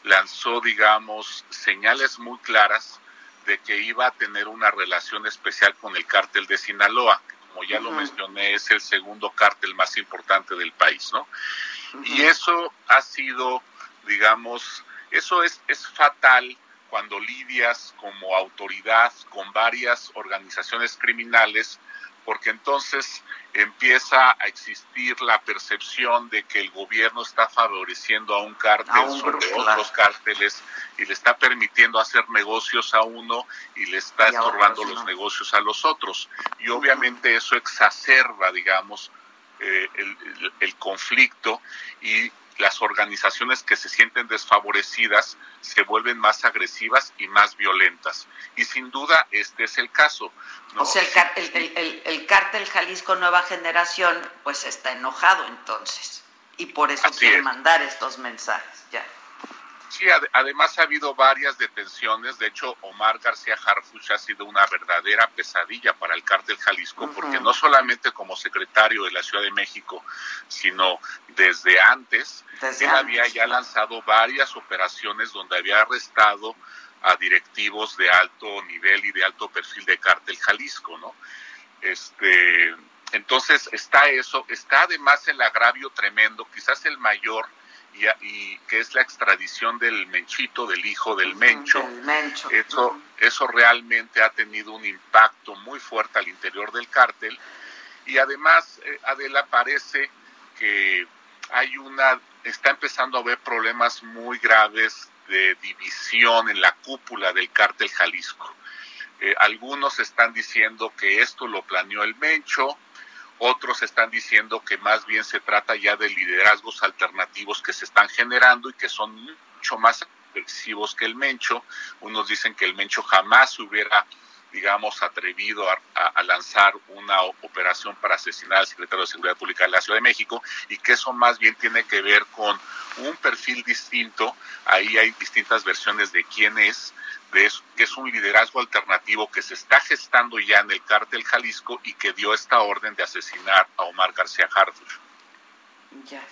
lanzó, digamos, señales muy claras de que iba a tener una relación especial con el cártel de Sinaloa, que como ya lo mencioné, es el segundo cártel más importante del país, ¿no? Y eso ha sido, digamos, eso es, es fatal cuando lidias como autoridad con varias organizaciones criminales, porque entonces empieza a existir la percepción de que el gobierno está favoreciendo a un cártel sobre otros cárteles y le está permitiendo hacer negocios a uno y le está estorbando los negocios a los otros. Y obviamente eso exacerba, digamos, eh, el conflicto y las organizaciones que se sienten desfavorecidas se vuelven más agresivas y más violentas. Y sin duda este es el caso. O sea, el, cártel Jalisco Nueva Generación pues está enojado entonces y por eso quiere mandar estos mensajes. Ya. Sí, además ha habido varias detenciones. De hecho, Omar García Harfuch ha sido una verdadera pesadilla para el cártel Jalisco, porque no solamente como secretario de la Ciudad de México, sino desde antes, él había ya lanzado varias operaciones donde había arrestado a directivos de alto nivel y de alto perfil de cártel Jalisco, ¿no? Este, entonces está eso, está además el agravio tremendo, quizás el mayor y, que es la extradición del Menchito, del hijo del Mencho. Eso, eso realmente ha tenido un impacto muy fuerte al interior del cártel. Y además, eh, Adela, parece que hay una, está empezando a haber problemas muy graves de división en la cúpula del cártel Jalisco. Eh, algunos están diciendo que esto lo planeó el Mencho, otros están diciendo que más bien se trata ya de liderazgos alternativos que se están generando y que son mucho más agresivos que el Mencho. Unos dicen que el Mencho jamás se hubiera digamos, atrevido a, lanzar una operación para asesinar al secretario de Seguridad Pública de la Ciudad de México y que eso más bien tiene que ver con un perfil distinto. Ahí hay distintas versiones de quién es, de eso, que es un liderazgo alternativo que se está gestando ya en el cártel Jalisco y que dio esta orden de asesinar a Omar García Harfuch. Ya.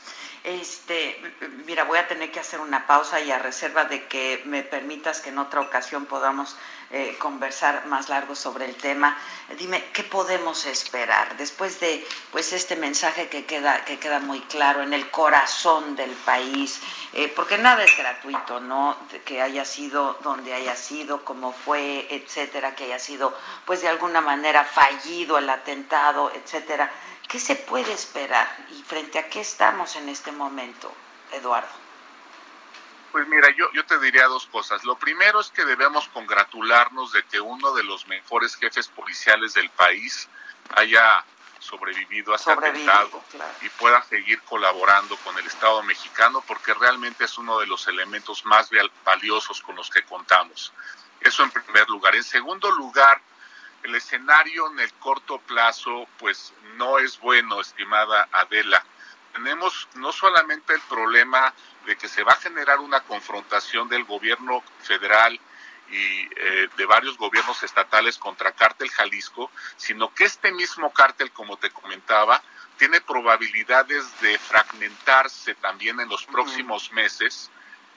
Este, mira, voy a tener que hacer una pausa y a reserva de que me permitas que en otra ocasión podamos eh, conversar más largo sobre el tema. Dime, ¿qué podemos esperar después de pues este mensaje que queda, que queda muy claro en el corazón del país? Eh, porque nada es gratuito, ¿no? Que haya sido donde haya sido, como fue, etcétera, que haya sido pues de alguna manera fallido el atentado, etcétera ¿Qué se puede esperar y frente a qué estamos en este momento, Eduardo? Pues mira, yo, yo te diría dos cosas. Lo primero es que debemos congratularnos de que uno de los mejores jefes policiales del país haya sobrevivido a este atentado y pueda seguir colaborando con el Estado mexicano porque realmente es uno de los elementos más valiosos con los que contamos. Eso en primer lugar. En segundo lugar, el escenario en el corto plazo pues no es bueno, estimada Adela. Tenemos no solamente el problema de que se va a generar una confrontación del gobierno federal y eh, de varios gobiernos estatales contra Cártel Jalisco, sino que este mismo cártel, como te comentaba, tiene probabilidades de fragmentarse también en los próximos meses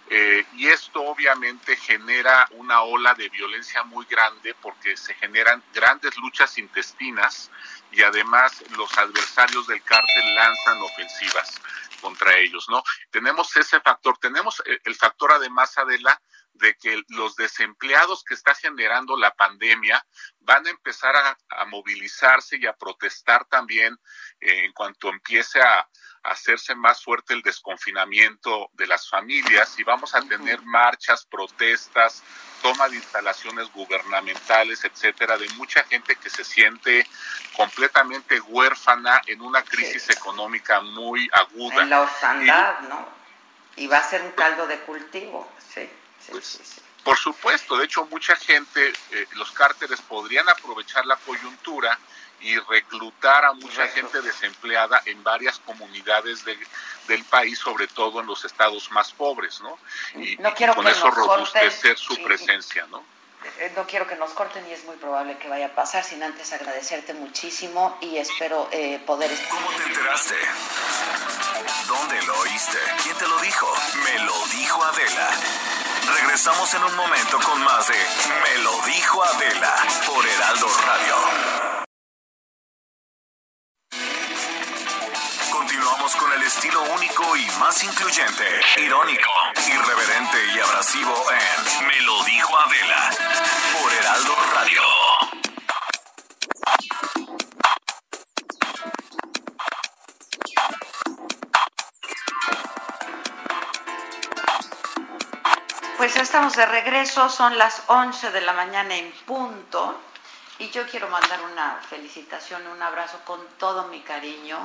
eh, y esto obviamente genera una ola de violencia muy grande porque se generan grandes luchas intestinas y además los adversarios del cártel lanzan ofensivas contra ellos, ¿no? Tenemos ese factor, tenemos eh, el factor además, Adela, de que los desempleados que está generando la pandemia van a empezar a, movilizarse y a protestar también eh, en cuanto empiece a, hacerse más fuerte el desconfinamiento de las familias y vamos a tener marchas, protestas, toma de instalaciones gubernamentales, etcétera, de mucha gente que se siente completamente huérfana en una crisis económica muy aguda. En la orfandad, ¿no? Y va a ser un caldo de cultivo, sí. Pues, por supuesto, de hecho mucha gente, eh, los cárteles podrían aprovechar la coyuntura y reclutar a mucha gente desempleada en varias comunidades del país, sobre todo en los estados más pobres, ¿no? Y, con eso robustecer su presencia, ¿no? Eh, no quiero que nos corten y es muy probable que vaya a pasar, sin antes agradecerte muchísimo y espero eh, poder... ¿Cómo te enteraste? ¿Dónde lo oíste? ¿Quién te lo dijo? Me lo dijo Adela. Regresamos en un momento con más de Me lo dijo Adela por Heraldo Radio. Con el estilo único y más incluyente, irónico, irreverente y abrasivo en Me lo dijo Adela por Heraldo Radio. Pues estamos de regreso, son las 11 de la mañana en punto y yo quiero mandar una felicitación, un abrazo con todo mi cariño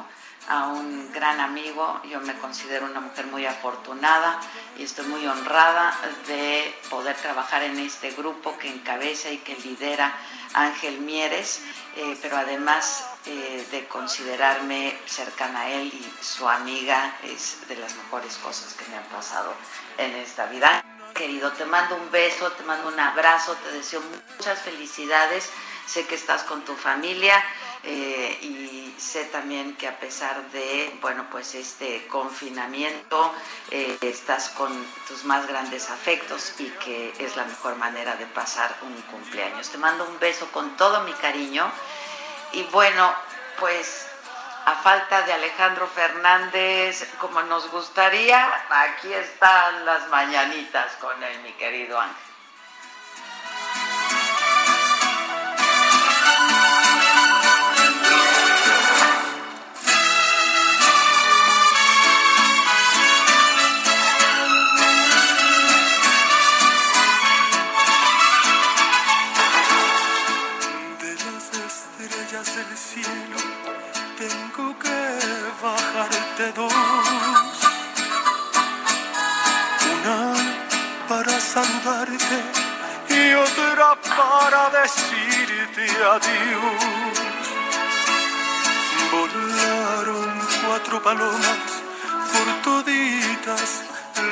a un gran amigo. Yo me considero una mujer muy afortunada y estoy muy honrada de poder trabajar en este grupo que encabeza y que lidera Ángel Mieres, eh, pero además eh, de considerarme cercana a él y su amiga es de las mejores cosas que me han pasado en esta vida querido. Te mando un beso, te mando un abrazo, te deseo muchas felicidades. Sé que estás con tu familia eh, y sé también que a pesar de, bueno, pues este confinamiento, eh, estás con tus más grandes afectos y que es la mejor manera de pasar un cumpleaños. Te mando un beso con todo mi cariño y bueno, pues a falta de Alejandro Fernández, como nos gustaría, aquí están las mañanitas con él, mi querido Ángel. Y otra para decirte adiós. Volaron cuatro palomas por toditas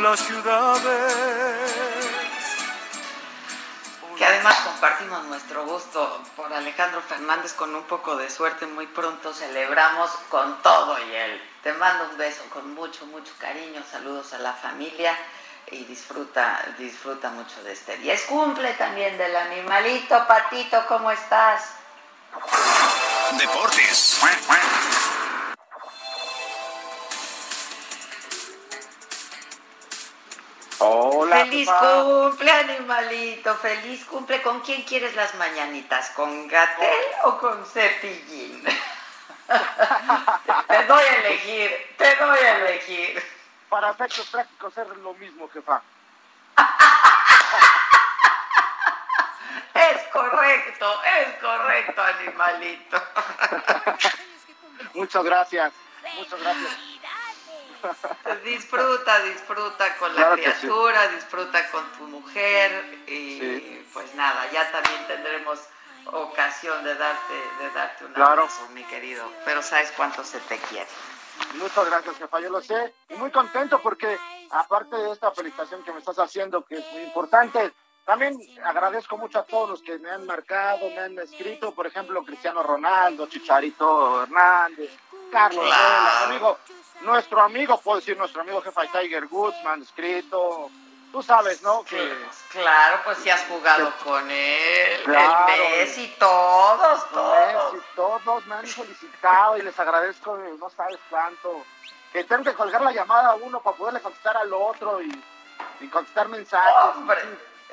las ciudades que además compartimos nuestro gusto por Alejandro Fernández con un poco de suerte. Muy pronto celebramos con todo y él. Te mando un beso con mucho, mucho cariño. Saludos a la familia y disfruta, disfruta mucho de este día. Es cumple también del animalito. Patito, ¿cómo estás? Deportes. Hola. Feliz cumple, animalito. Feliz cumple. ¿Con quién quieres las mañanitas? ¿Con Gatel o con Cepillín? te doy a elegir, te doy a elegir. Para efectos prácticos es lo mismo, jefa. es correcto, es correcto, animalito. Muchas gracias, muchas gracias. disfruta, disfruta con la criatura, disfruta con tu mujer y pues nada, ya también tendremos ocasión de darte, de darte un abrazo, mi querido. Pero sabes cuánto se te quiere. Muchas gracias, jefa, yo lo sé. Y muy contento porque aparte de esta felicitación que me estás haciendo, que es muy importante, también agradezco mucho a todos los que me han marcado, me han escrito, por ejemplo, Cristiano Ronaldo, Chicharito Hernández, Carlos amigo, nuestro amigo, puedo decir nuestro amigo jefa Tiger Woods, me han escrito, tú sabes, ¿no? Que, claro, pues si has jugado con él, claro, el Messi, todos, todos. Messi, todos me han solicitado y les agradezco, no sabes cuánto, que tengo que colgar la llamada a uno para poderle contestar al otro y, y contestar mensajes. Hombre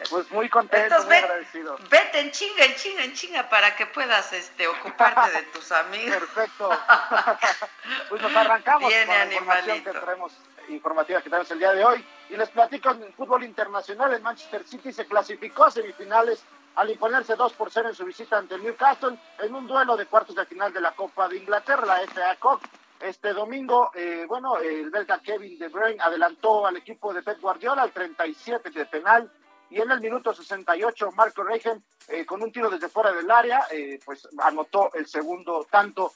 Pues muy contento, muy agradecido. Vete en chinga, en chinga, en chinga para que puedas este, ocuparte de tus amigos. Perfecto. pues nos arrancamos Viene con la información que traemos, informativa que tenemos el día de hoy. Y les platico en el fútbol internacional, el Manchester City se clasificó a semifinales al imponerse 2 por 0 en su visita ante Newcastle en un duelo de cuartos de final de la Copa de Inglaterra, la FA Cup. Este domingo, eh, bueno, el belga Kevin De Bruyne adelantó al equipo de Pep Guardiola al 37 de penal y en el minuto 68 Marco Regen eh, con un tiro desde fuera del área, eh, pues anotó el segundo tanto.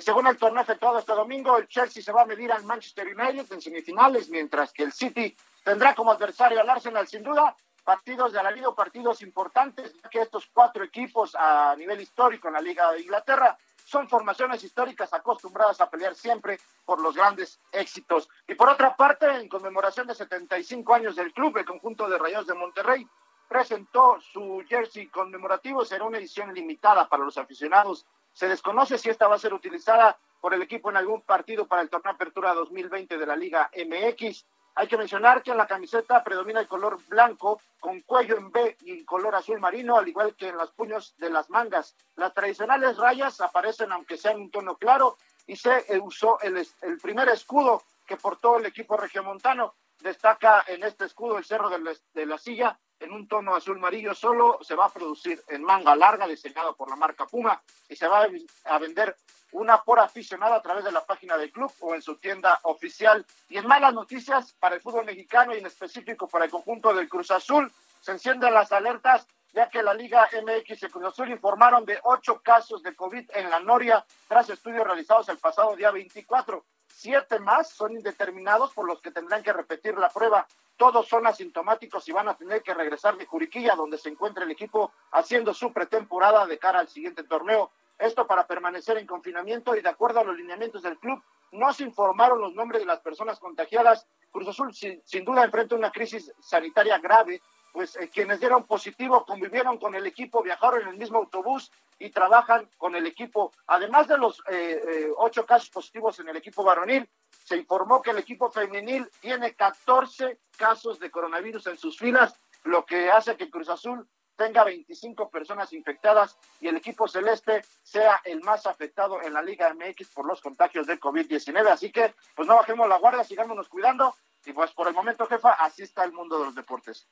Según el torneo efectuado este domingo, el Chelsea se va a medir al Manchester United en semifinales, mientras que el City tendrá como adversario al Arsenal sin duda. Partidos de alarido, partidos importantes, ya que estos cuatro equipos a nivel histórico en la Liga de Inglaterra son formaciones históricas acostumbradas a pelear siempre por los grandes éxitos. Y por otra parte, en conmemoración de 75 años del club, el conjunto de Rayos de Monterrey presentó su jersey conmemorativo. Será una edición limitada para los aficionados. Se desconoce si esta va a ser utilizada por el equipo en algún partido para el torneo Apertura 2020 de la Liga MX. Hay que mencionar que en la camiseta predomina el color blanco con cuello en B y color azul marino, al igual que en los puños de las mangas. Las tradicionales rayas aparecen aunque sea en un tono claro y se usó el, el primer escudo que portó el equipo regiomontano. Destaca en este escudo el cerro de la, de la silla en un tono azul amarillo solo se va a producir en manga larga diseñado por la marca Puma y se va a vender una por aficionado a través de la página del club o en su tienda oficial. Y en malas noticias para el fútbol mexicano y en específico para el conjunto del Cruz Azul, se encienden las alertas ya que la Liga MX y Cruz Azul informaron de ocho casos de COVID en la Noria tras estudios realizados el pasado día 24. Siete más son indeterminados por los que tendrán que repetir la prueba. Todos son asintomáticos y van a tener que regresar de Juriquilla, donde se encuentra el equipo haciendo su pretemporada de cara al siguiente torneo. Esto para permanecer en confinamiento y de acuerdo a los lineamientos del club, no se informaron los nombres de las personas contagiadas. Cruz Azul sin, duda enfrenta una crisis sanitaria grave, pues eh, quienes dieron positivo convivieron con el equipo, viajaron en el mismo autobús y trabajan con el equipo. Además de los eh, eh, ocho casos positivos en el equipo varonil, se informó que el equipo femenil tiene 14 casos de coronavirus en sus filas, lo que hace que Cruz Azul tenga 25 personas infectadas y el equipo celeste sea el más afectado en la Liga MX por los contagios de COVID-19. Así que, pues no bajemos la guardia, sigámonos cuidando y pues por el momento, jefa, así está el mundo de los deportes.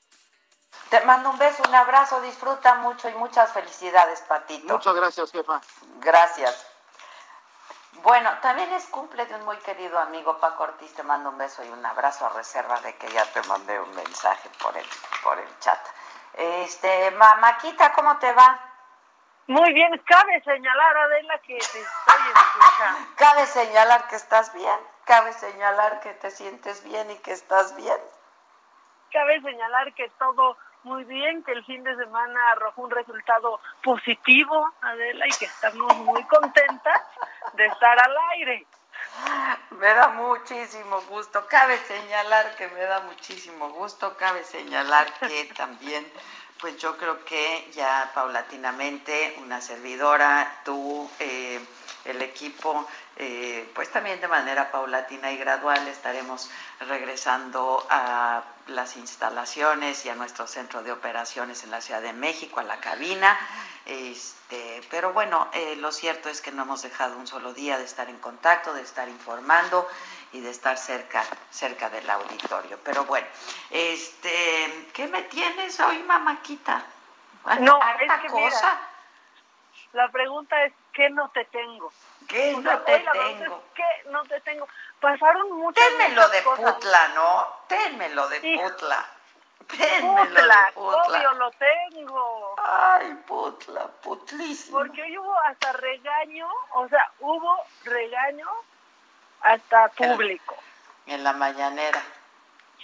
Te mando un beso, un abrazo, disfruta mucho y muchas felicidades, Patito. Muchas gracias, jefa. Gracias. Bueno, también es cumple de un muy querido amigo, Paco Ortiz, te mando un beso y un abrazo a reserva de que ya te mandé un mensaje por el, por el chat. Este, Maquita, ¿cómo te va? Muy bien, cabe señalar, Adela, que te estoy escuchando. cabe señalar que estás bien, cabe señalar que te sientes bien y que estás bien. Cabe señalar que todo muy bien, que el fin de semana arrojó un resultado positivo, Adela, y que estamos muy contentas de estar al aire. Me da muchísimo gusto. Cabe señalar que me da muchísimo gusto. Cabe señalar que también, pues yo creo que ya paulatinamente una servidora, tú, eh, el equipo, eh, pues también de manera paulatina y gradual estaremos regresando a las instalaciones y a nuestro centro de operaciones en la Ciudad de México, a la cabina. Este, pero bueno, eh, lo cierto es que no hemos dejado un solo día de estar en contacto, de estar informando y de estar cerca, cerca del auditorio. Pero bueno, este, ¿qué me tienes hoy, mamáquita? No, es cosa. la pregunta es, ¿qué no te tengo? ¿Qué no te tengo? ¿Qué no te tengo? Pasaron muchas, Ténmelo de Putla, ¿no? Ténmelo de Putla. Putla, obvio lo tengo. Ay, putla, putlísimo. Porque hoy hubo hasta regaño, o sea, hubo regaño hasta público. En la mañanera.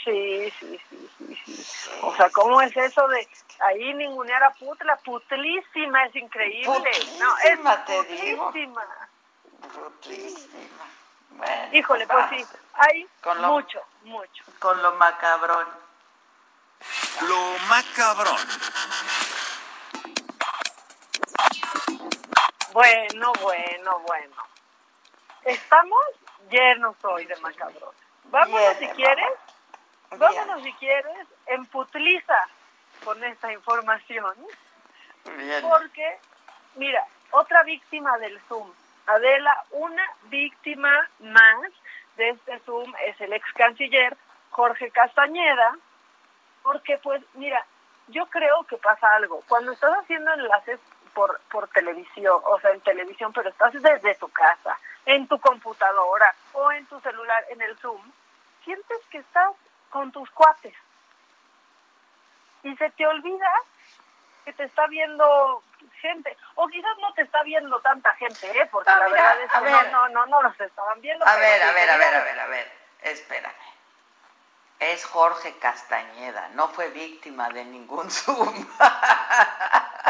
Sí, sí, sí, sí, sí. O sea, ¿cómo es eso de ahí ningunear a putla? Putlísima, es increíble. Putlísima, no, es te putlísima. Bueno, Híjole, pues, sí, hay mucho, mucho. Con lo macabrón. Lo macabrón. Bueno, bueno, bueno. Estamos llenos hoy de macabrón. Vámonos si quieres. Vámonos si quieres en Putliza. con esta información. Porque, mira, otra víctima del Zoom. Adela, una víctima más de este Zoom es el ex canciller Jorge Castañeda, porque pues mira, yo creo que pasa algo. Cuando estás haciendo enlaces por, por televisión, o sea, en televisión, pero estás desde tu casa, en tu computadora o en tu celular, en el Zoom, sientes que estás con tus cuates. Y se te olvida que te está viendo gente, o quizás no te está viendo tanta gente, ¿eh? porque la verdad es que no, no, no, no los estaban viendo. A ver, a ver, a ver, a ver, a ver, espérame. Es Jorge Castañeda, no fue víctima de ningún Zoom.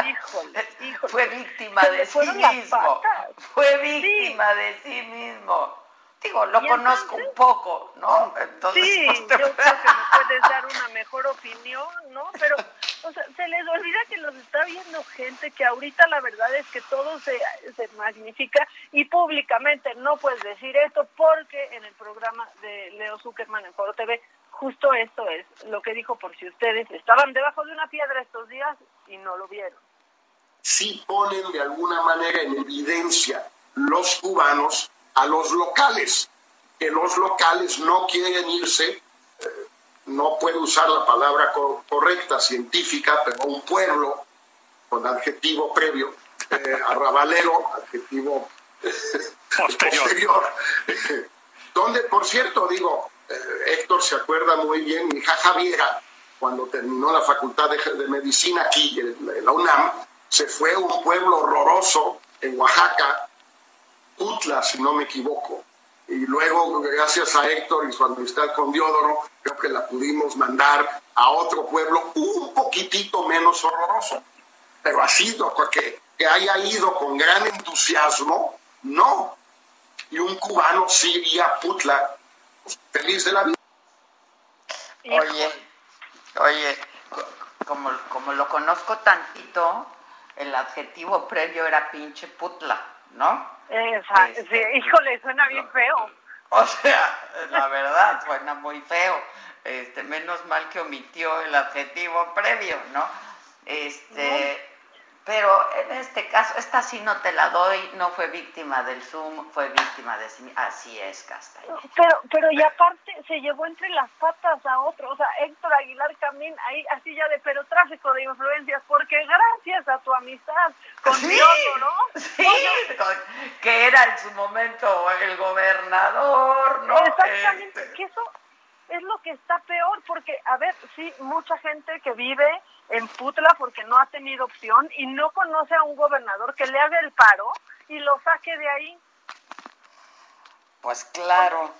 híjole, híjole. Fue víctima de sí mismo. Fue víctima de sí mismo. Digo, lo conozco un poco, ¿no? Entonces, sí, yo creo que me puedes dar una mejor opinión, ¿no? Pero, o sea, se les olvida que los está viendo gente que ahorita la verdad es que todo se, se magnifica y públicamente no puedes decir esto porque en el programa de Leo Zuckerman en Foro TV justo esto es lo que dijo por si ustedes estaban debajo de una piedra estos días y no lo vieron. Sí ponen de alguna manera en evidencia los cubanos a los locales, que los locales no quieren irse, eh, no puedo usar la palabra correcta, científica, pero un pueblo con adjetivo previo, eh, arrabalero, adjetivo posterior, donde, por cierto, digo, eh, Héctor se acuerda muy bien, mi hija Javiera, cuando terminó la facultad de, medicina aquí en la UNAM, se fue a un pueblo horroroso en Oaxaca, Utla, si no me equivoco. Y luego, gracias a Héctor y su amistad con Diodoro, creo que la pudimos mandar a otro pueblo un poquitito menos horroroso. Pero ha sido que, que haya ido con gran entusiasmo, no. Y un cubano sí iría a Putla pues, feliz de la vida. Oye, oye, como, como lo conozco tantito, el adjetivo previo era pinche putla, ¿no? Exacto, sí, este, híjole, suena bien feo. O sea, la verdad, suena muy feo. Este, menos mal que omitió el adjetivo previo, ¿no? Este, pero en este caso, esta sí no te la doy, no fue víctima del Zoom, fue víctima de sí Así es, Castañeda. Pero, pero y aparte se llevó entre las patas a otro, o sea, Héctor Aguilar también ahí, así ya de, pero tráfico de influencias, porque gracias a tu amistad con sí, ¿no? Sí, que era en su momento el gobernador, ¿no? Exactamente, este. que eso es lo que está peor, porque, a ver, sí, mucha gente que vive en Putla porque no ha tenido opción y no conoce a un gobernador que le haga el paro y lo saque de ahí. Pues claro.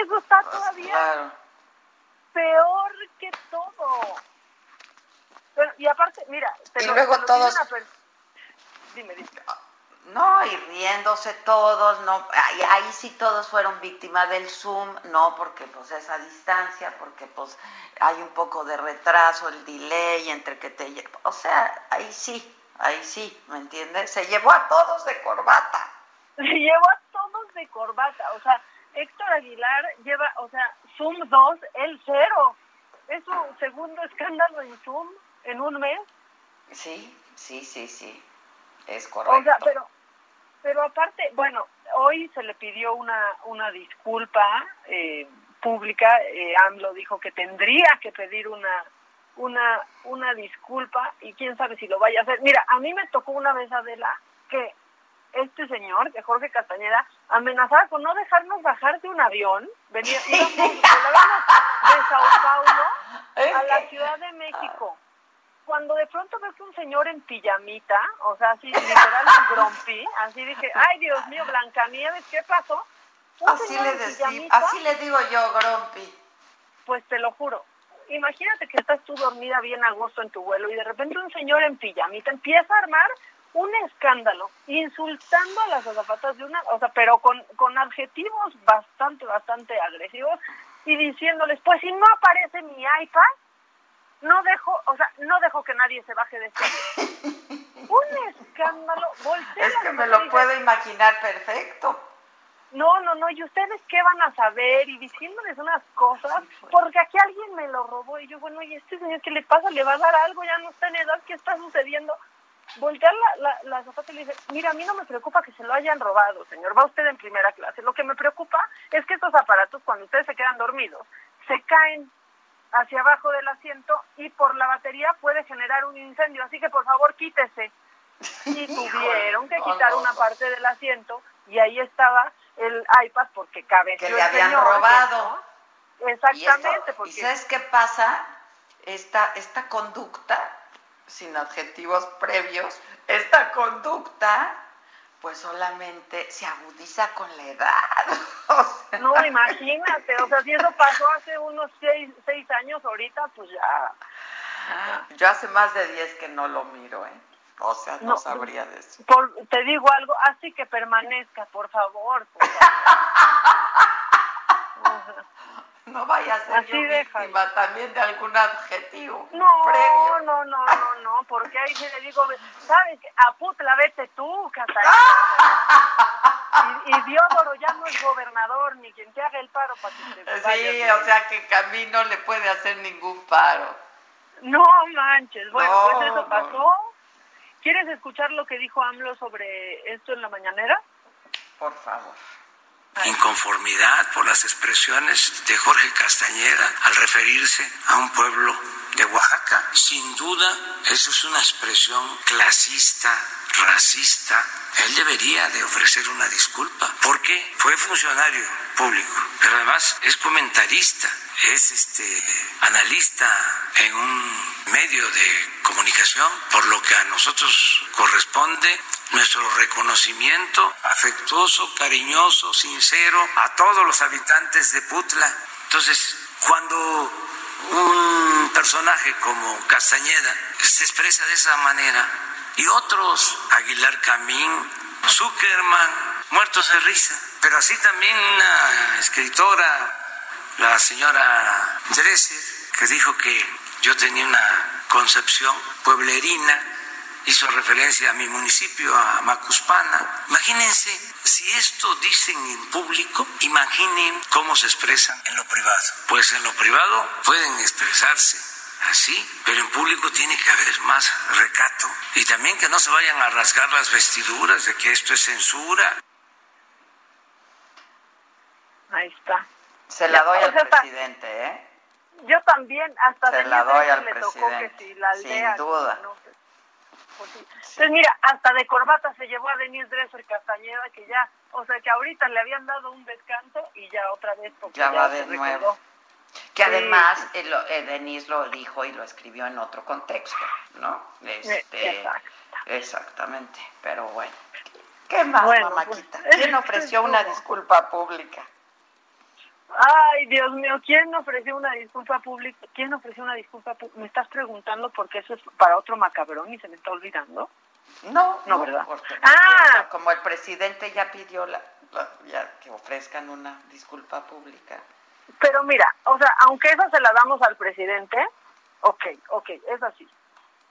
Eso está pues todavía peor que todo. y aparte, mira, y luego todos... Dime, dime. No, y riéndose todos, no, ahí, ahí, sí todos fueron víctimas del Zoom, no, porque pues esa distancia, porque pues hay un poco de retraso, el delay entre que te... O sea, ahí sí, ahí sí, ¿me entiendes? Se llevó a todos de corbata. Se llevó a todos de corbata, o sea, Héctor Aguilar lleva, o sea, Zoom 2, el cero. Es su segundo escándalo en Zoom en un mes. Sí, sí, sí, sí. Es correcto. O sea, pero pero aparte, bueno, hoy se le pidió una, una disculpa eh, pública. Eh, AMLO dijo que tendría que pedir una, una, una disculpa y quién sabe si lo vaya a hacer. Mira, a mí me tocó una vez, Adela, que este señor, que Jorge Castañeda, amenazaba con no dejarnos bajar de un avión. Venía, íbamos, de Sao Paulo a la Ciudad de México cuando de pronto ves un señor en pijamita, o sea, así literal grumpy, así dije, ay Dios mío, Blancanieves, ¿qué pasó? así le, decí, así le digo yo, grumpy. Pues te lo juro, imagínate que estás tú dormida bien a gusto en tu vuelo y de repente un señor en pijamita empieza a armar un escándalo, insultando a las azafatas de una, o sea, pero con, con adjetivos bastante, bastante agresivos y diciéndoles, pues si no aparece mi iPad, no dejo, o sea, no dejo que nadie se baje de este Un escándalo, voltea Es que me lo puedo imaginar perfecto. no, no, no, ¿y ustedes qué van a saber? Y diciéndoles unas cosas, porque aquí alguien me lo robó. Y yo, bueno, ¿y este señor qué le pasa? ¿Le va a dar algo? Ya no está en edad, ¿qué está sucediendo? Voltear la, la, la zapata y le dice, mira, a mí no me preocupa que se lo hayan robado, señor, va usted en primera clase. Lo que me preocupa es que estos aparatos, cuando ustedes se quedan dormidos, se caen hacia abajo del asiento y por la batería puede generar un incendio. Así que por favor quítese. Y tuvieron que quitar una parte del asiento y ahí estaba el iPad porque cabe que le habían robado. Exactamente. ¿Y, sabes qué pasa? Esta, esta conducta, sin adjetivos previos, esta conducta pues solamente se agudiza con la edad. No, imagínate, o sea, si eso pasó hace unos seis, seis años, ahorita pues ya... Yo hace más de diez que no lo miro, ¿eh? O sea, no, sabría decir. Por, te digo algo, así que permanezca, por favor. no vaya a ser así yo víctima también de algún adjetivo. No, previo. no, no, no, no, porque ahí se le digo, ¿sabes? A putla vete tú, Catarina. y, y Diodoro ya no es gobernador, ni quien te haga el paro para que te Sí, o sea que Camino no le puede hacer ningún paro. No manches, bueno, pues eso pasó. ¿Quieres escuchar lo que dijo AMLO sobre esto en la mañanera? Por favor. Inconformidad por las expresiones de Jorge Castañeda al referirse a un pueblo de Oaxaca. Sin duda, eso es una expresión clasista, racista. Él debería de ofrecer una disculpa porque fue funcionario público, pero además es comentarista es este analista en un medio de comunicación, por lo que a nosotros corresponde nuestro reconocimiento afectuoso, cariñoso, sincero a todos los habitantes de Putla. Entonces, cuando un personaje como Castañeda se expresa de esa manera y otros, Aguilar Camín, Zuckerman, muertos de risa, pero así también una escritora la señora Dresser, que dijo que yo tenía una concepción pueblerina, hizo referencia a mi municipio, a Macuspana. Imagínense, si esto dicen en público, imaginen cómo se expresan en lo privado. Pues en lo privado pueden expresarse así, pero en público tiene que haber más recato. Y también que no se vayan a rasgar las vestiduras de que esto es censura. Ahí está. Se la doy al presidente, ¿eh? Yo también, hasta Se la doy al le presidente. tocó que si la aldea, Sin duda. No. Pues sí. Entonces, mira, hasta de corbata se llevó a Denise Dresser Castañeda, que ya, o sea, que ahorita le habían dado un descanso y ya otra vez. Porque Ya va de recordó. nuevo. Que además eh, lo- eh, Denise lo dijo y lo escribió en otro contexto, ¿no? Este, exacto. Exactamente, pero bueno. ¿Qué más, Bueno, mamáquita? pues, ¿Quién ofreció una disculpa pública? Ay, Dios mío, ¿quién ofreció una disculpa pública? ¿Quién ofreció una disculpa pública? ¿Me estás preguntando porque eso es para otro macabrón y se me está olvidando? No, No, ¿verdad? porque- Ah. como el presidente ya pidió la, la- ya que ofrezcan una disculpa pública. Pero mira, o sea, aunque esa se la damos al presidente, ok, ok, es así.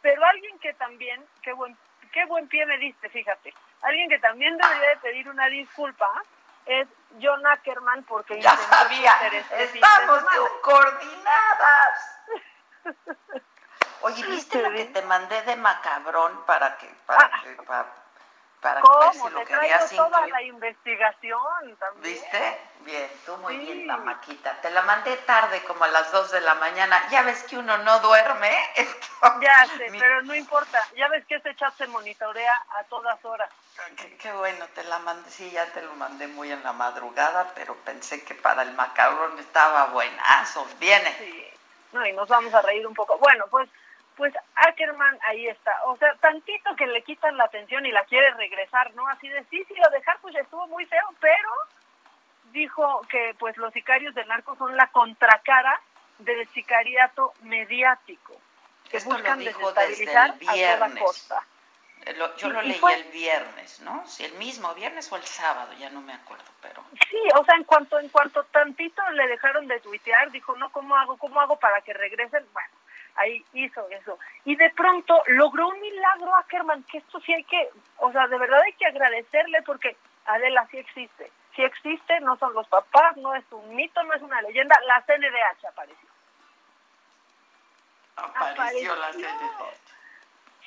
Pero alguien que también, qué buen, qué buen pie me diste, fíjate, alguien que también debería de pedir una disculpa es John Ackerman porque Ya sabía, este estamos coordinadas. Oye, ¿viste lo que te mandé de macabrón para que para que para, para ver ¿Cómo? si lo Te querías traigo toda la investigación también. ¿Viste? Bien, tú muy Sí. bien, maquita. Te la mandé tarde, como a las 2 de la mañana. Ya ves que uno no duerme. Esto- Ya sé, Mi- pero no importa. Ya ves que este chat se monitorea a todas horas. Qué, qué bueno, te la mandé. Sí, ya te lo mandé muy en la madrugada, pero pensé que para el macabrón estaba buenazo. Viene. Sí. No, y nos vamos a reír un poco. Bueno, pues pues Ackerman ahí está. O sea, tantito que le quitan la atención y la quiere regresar, ¿no? Así de sí, sí, lo dejar pues estuvo muy feo, pero dijo que pues los sicarios del narco son la contracara del sicariato mediático, que Esto lo buscan dijo desde desestabilizar el a toda costa. Eh, lo- yo lo leí fue- el viernes, ¿no? Si el mismo viernes o el sábado, ya no me acuerdo, pero Sí, o sea, en cuanto en cuanto tantito le dejaron de tuitear, dijo, no, ¿cómo hago? ¿Cómo hago para que regresen? Bueno, ahí hizo eso. Y de pronto logró un milagro Ackerman, que esto sí hay que, o sea, de verdad hay que agradecerle porque Adela sí existe. si existe, no son los papás, no es un mito, no es una leyenda, la CNDH apareció. Apareció, la CNDH.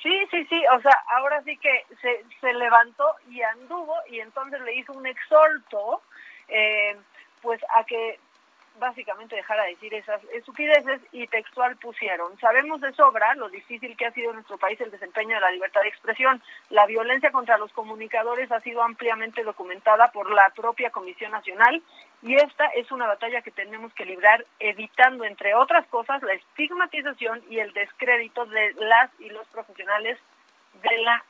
Sí, sí, sí, o sea, ahora sí que se, se levantó y anduvo y entonces le hizo un exhorto, eh, pues a que básicamente dejara de decir esas estupideces y textual pusieron, sabemos de sobra lo difícil que ha sido en nuestro país el desempeño de la libertad de expresión. La violencia contra los comunicadores ha sido ampliamente documentada por la propia Comisión Nacional y esta es una batalla que tenemos que librar evitando, entre otras cosas, la estigmatización y el descrédito de las y los profesionales de la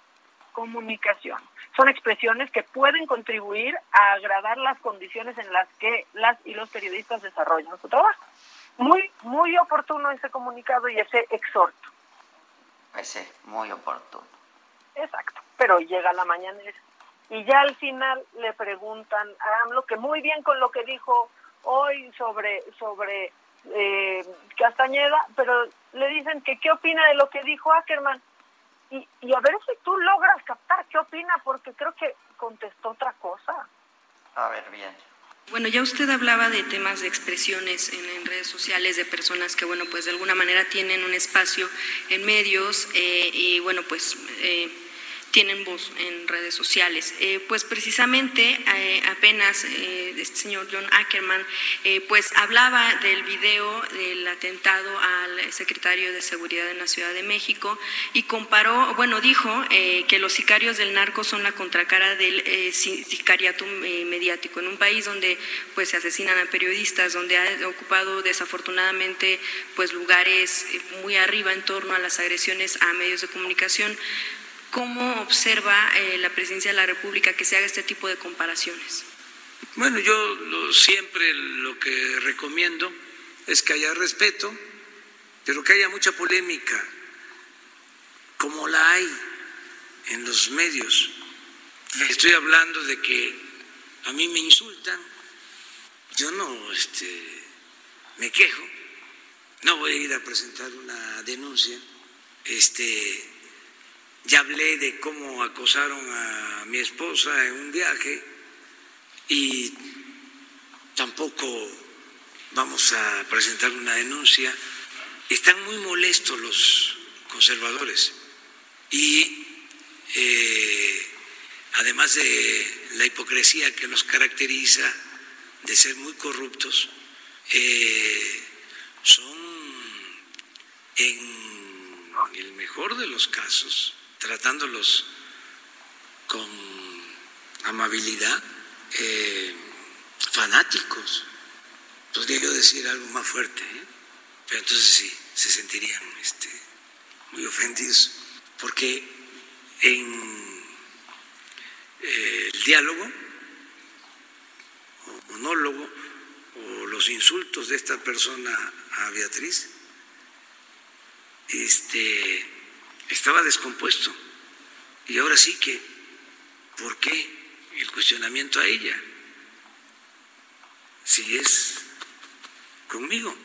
comunicación. Son expresiones que pueden contribuir a agradar las condiciones en las que las y los periodistas desarrollan su trabajo. Muy, muy oportuno ese comunicado y ese exhorto. Ese, muy oportuno. Exacto, pero llega la mañana y ya al final le preguntan a AMLO que muy bien con lo que dijo hoy sobre, sobre eh, Castañeda, pero le dicen que qué opina de lo que dijo Ackerman y, y a ver si tú logras captar qué opina, porque creo que contestó otra cosa. A ver, bien. Bueno, ya usted hablaba de temas de expresiones en, redes sociales de personas que, bueno, pues de alguna manera tienen un espacio en medios eh, y, bueno, pues eh, tienen voz en redes sociales. Eh, pues precisamente eh, apenas eh, este señor John Ackerman pues hablaba del video del atentado al secretario de Seguridad en la Ciudad de México y comparó, bueno, dijo que los sicarios del narco son la contracara del sicariato mediático en un país donde pues se asesinan a periodistas, donde ha ocupado desafortunadamente pues lugares muy arriba en torno a las agresiones a medios de comunicación. ¿Cómo observa eh, la presidencia de la República que se haga este tipo de comparaciones? Bueno, yo siempre lo que recomiendo es que haya respeto, pero que haya mucha polémica, como la hay en los medios. Estoy hablando de que a mí me insultan, yo no este, me quejo, no voy a ir a presentar una denuncia. Este, ya hablé de cómo acosaron a mi esposa en un viaje y tampoco vamos a presentar una denuncia. Están muy molestos los conservadores y eh, además de la hipocresía que los caracteriza de ser muy corruptos, eh, son en el mejor de los casos tratándolos con amabilidad, eh, fanáticos. Podría yo decir algo más fuerte, ¿eh? pero entonces sí, se sentirían este, muy ofendidos, porque en eh, el diálogo o monólogo o los insultos de esta persona a Beatriz, este, estaba descompuesto. Y ahora sí que, ¿por qué el cuestionamiento a ella? Si es conmigo.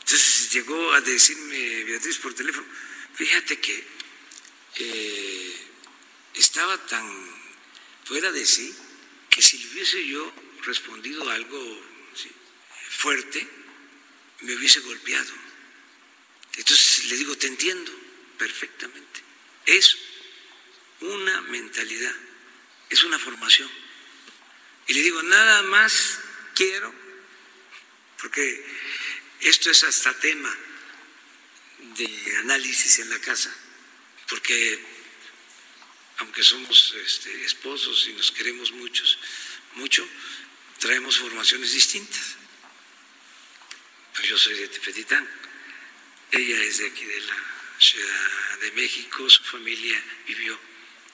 Entonces llegó a decirme Beatriz por teléfono, fíjate que eh, estaba tan fuera de sí que si le hubiese yo respondido algo fuerte, me hubiese golpeado. Entonces le digo, te entiendo perfectamente. Es una mentalidad, es una formación. Y le digo, nada más quiero, porque esto es hasta tema de análisis en la casa, porque aunque somos este, esposos y nos queremos muchos, mucho, traemos formaciones distintas. Pues yo soy de Tepetitán ella es de aquí de la Ciudad de México, su familia vivió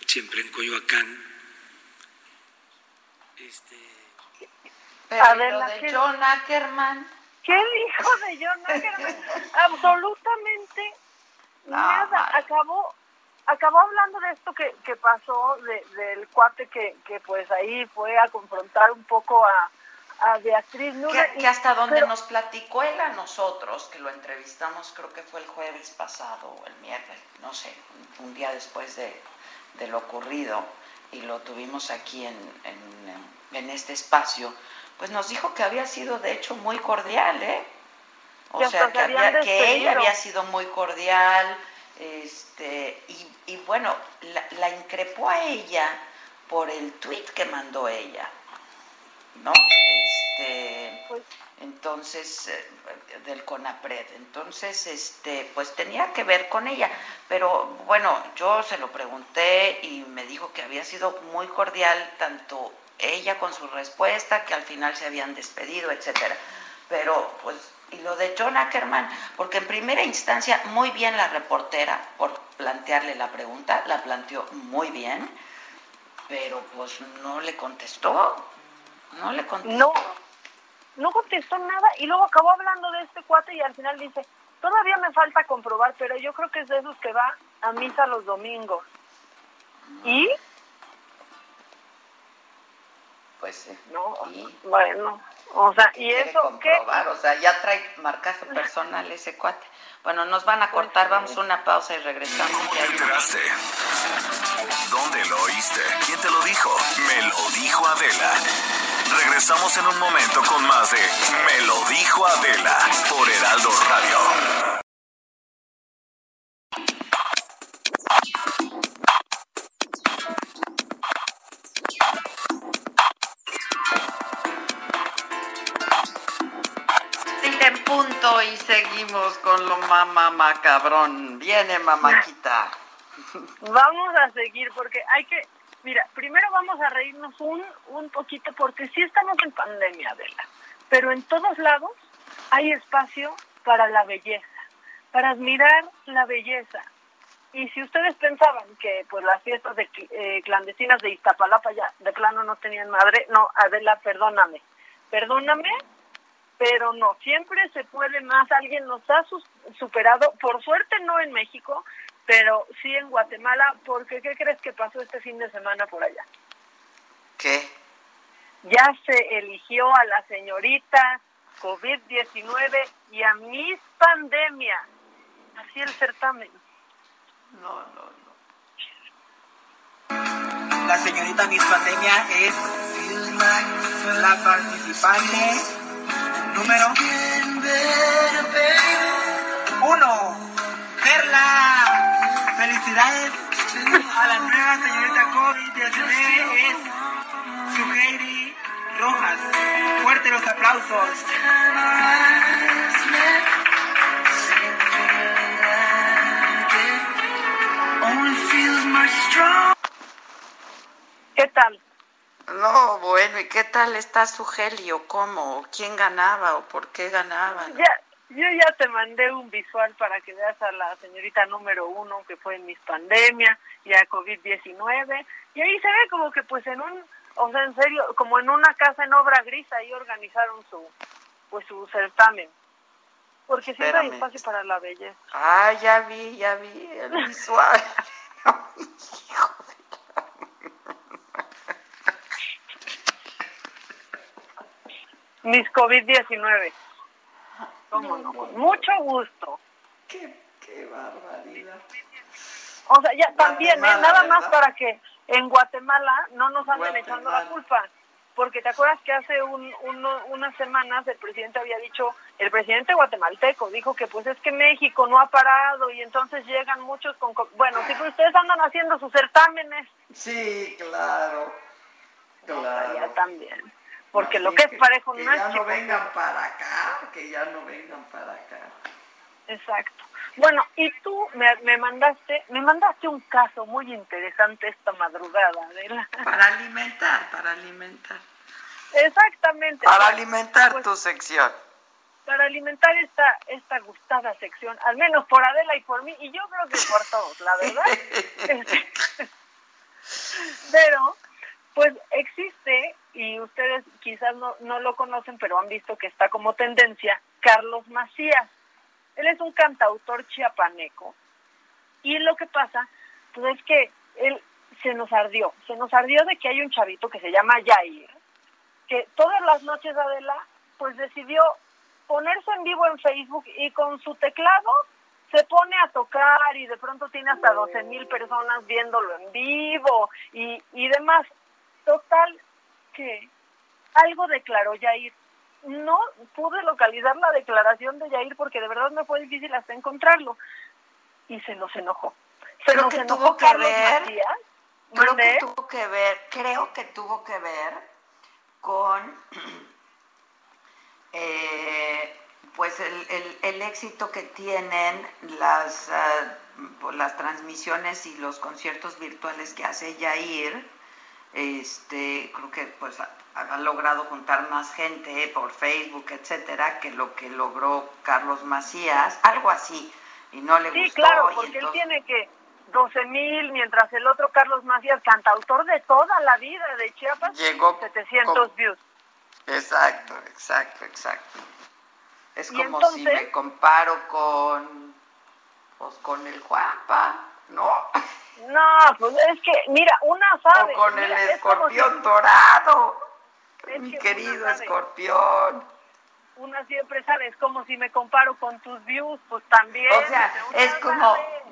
siempre en Coyoacán. Este... Pero lo de John Ackerman. ¿Qué dijo de John Ackerman? Absolutamente nada. Acabó acabó hablando de esto que, que pasó, de, del cuate que, que pues ahí fue a confrontar un poco a, a Beatriz Que, hasta donde nos platicó él a nosotros, que lo entrevistamos creo que fue el jueves pasado o el miércoles, no sé, un, día después de, lo ocurrido, y lo tuvimos aquí en, en, este espacio, pues nos dijo que había sido de hecho muy cordial, ¿eh? O sea, que, había, que ella había sido muy cordial, este, y, y bueno, la, la, increpó a ella por el tweet que mandó ella, ¿no? Este, pues entonces eh, del CONAPRED. Entonces, este, pues tenía que ver con ella, pero bueno, yo se lo pregunté y me dijo que había sido muy cordial tanto ella con su respuesta, que al final se habían despedido, etcétera. Pero pues y lo de John Ackerman, porque en primera instancia muy bien la reportera por plantearle la pregunta, la planteó muy bien, pero pues no le contestó. No le contestó. No no contestó nada y luego acabó hablando de este cuate y al final dice, todavía me falta comprobar, pero yo creo que es de esos que va a misa los domingos. ¿Y? Pues sí. No, bueno, o sea, ¿y eso qué? O sea, ya trae marcaje personal ese cuate. Bueno, nos van a cortar, vamos a una pausa y regresamos. ¿Cómo te enteraste? ¿Dónde lo oíste? ¿Quién te lo dijo? Me lo dijo Adela. Regresamos en un momento con más de Me lo dijo Adela por Heraldo Radio. punto y seguimos con lo mamá macabrón. Viene mamáquita. Vamos a seguir porque hay que, mira, primero vamos a reírnos un, un poquito porque sí estamos en pandemia, Adela, pero en todos lados hay espacio para la belleza, para admirar la belleza. Y si ustedes pensaban que pues las fiestas de, eh, clandestinas de Iztapalapa ya de plano no tenían madre, no, Adela, perdóname, perdóname, pero no, siempre se puede más, alguien nos ha superado, por suerte no en México, pero sí en Guatemala, porque ¿qué crees que pasó este fin de semana por allá? ¿Qué? Ya se eligió a la señorita COVID-19 y a Miss Pandemia, así el certamen. No, no, no. La señorita Miss Pandemia es la participante Número uno, Perla. Felicidades a la nueva señorita COVID-19 es Suheiri Rojas. Fuerte los aplausos. ¿Qué tal? No, bueno, ¿y qué tal está su gelio? ¿Cómo? ¿Quién ganaba o por qué ganaba? Ya, yo ya te mandé un visual para que veas a la señorita número uno que fue en mis pandemia y a COVID-19 y ahí se ve como que pues en un, o sea, en serio, como en una casa en obra gris ahí organizaron su, pues su certamen. Porque siempre hay espacio para la belleza. Ah, ya vi, ya vi el visual. Mis COVID-19. ¿Cómo no? mucho gusto. Qué, qué barbaridad. O sea, ya también, ¿eh? nada más para que en Guatemala no nos anden echando la culpa. Porque te acuerdas que hace un, unas semanas el presidente había dicho, el presidente guatemalteco dijo que pues es que México no ha parado y entonces llegan muchos con... Bueno, sí, pero ustedes andan haciendo sus certámenes. Sí, claro. Claro. ya también porque lo que es parejo que no es ya no vengan para acá, que ya no vengan para acá. Exacto. Bueno, y tú me, me mandaste, me mandaste un caso muy interesante esta madrugada, ¿verdad? Para alimentar, para alimentar. Exactamente. Para alimentar pues, tu sección. Para alimentar esta, esta gustada sección, al menos por Adela y por mí, y yo creo que por todos, la verdad. Pero, pues existe y ustedes quizás no, no lo conocen, pero han visto que está como tendencia, Carlos Macías. Él es un cantautor chiapaneco. Y lo que pasa, pues es que él se nos ardió, se nos ardió de que hay un chavito que se llama Jair, que todas las noches Adela, pues decidió ponerse en vivo en Facebook y con su teclado se pone a tocar y de pronto tiene hasta 12 mil personas viéndolo en vivo y, y demás. Total, que algo declaró Yair. No pude localizar la declaración de Yair porque de verdad me fue difícil hasta encontrarlo. Y se nos enojó. Se creo nos que enojó tuvo que Carlos ver, Macías. creo que tuvo que ver, creo que tuvo que ver con eh, pues el, el- el éxito que tienen las, pues, las transmisiones y los conciertos virtuales que hace Yair. Este, creo que pues ha, ha logrado juntar más gente por Facebook, etcétera, que lo que logró Carlos Macías, algo así, y no le Sí, gustó. claro, porque él tiene que 12 mil, mientras el otro Carlos Macías, cantautor de toda la vida de Chiapas, Llegó 700 con- views. Exacto, exacto, exacto. Es como si me comparo con, pues, con el Juanpa, ¿no? No, pues es que, mira, una sabe. O con el mira, escorpión dorado, es mi que querido escorpión. Una siempre sabe, es como si me comparo con tus views, pues también. O sea, es como, sabe.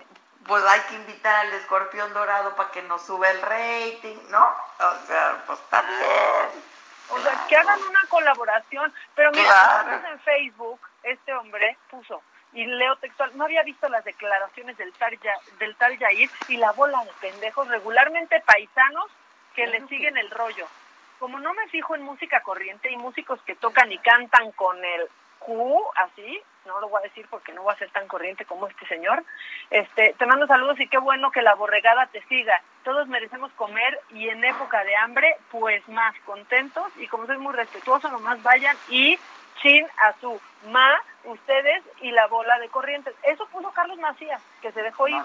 pues hay que invitar al escorpión dorado para que nos suba el rating, ¿no? O sea, pues también. O sea, que hagan una colaboración. Pero mira, Claro. en Facebook, este hombre puso, y leo textual, no había visto las declaraciones del tal, Ya- del tal Yair y la bola de pendejos, regularmente paisanos que le siguen el rollo. Como no me fijo en música corriente y músicos que tocan y cantan con el Q, así, no lo voy a decir porque no voy a ser tan corriente como este señor, este, te mando saludos y qué bueno que la borregada te siga. Todos merecemos comer y en época de hambre, pues más contentos y como soy muy respetuoso, nomás vayan y chin a su ma, ustedes y la bola de corrientes. Eso puso Carlos Macías, que se dejó ir.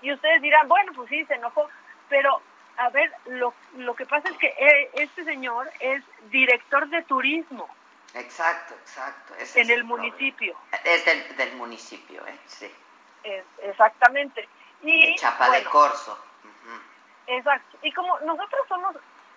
Y ustedes dirán, bueno, pues sí, se enojó, pero a ver, lo, lo que pasa es que eh, este señor es director de turismo Exacto, exacto. ese en el municipio. Es del, del municipio, ¿eh? Sí. Es- exactamente. Y de Chapa de Corzo. Exacto. Y como nosotros somos,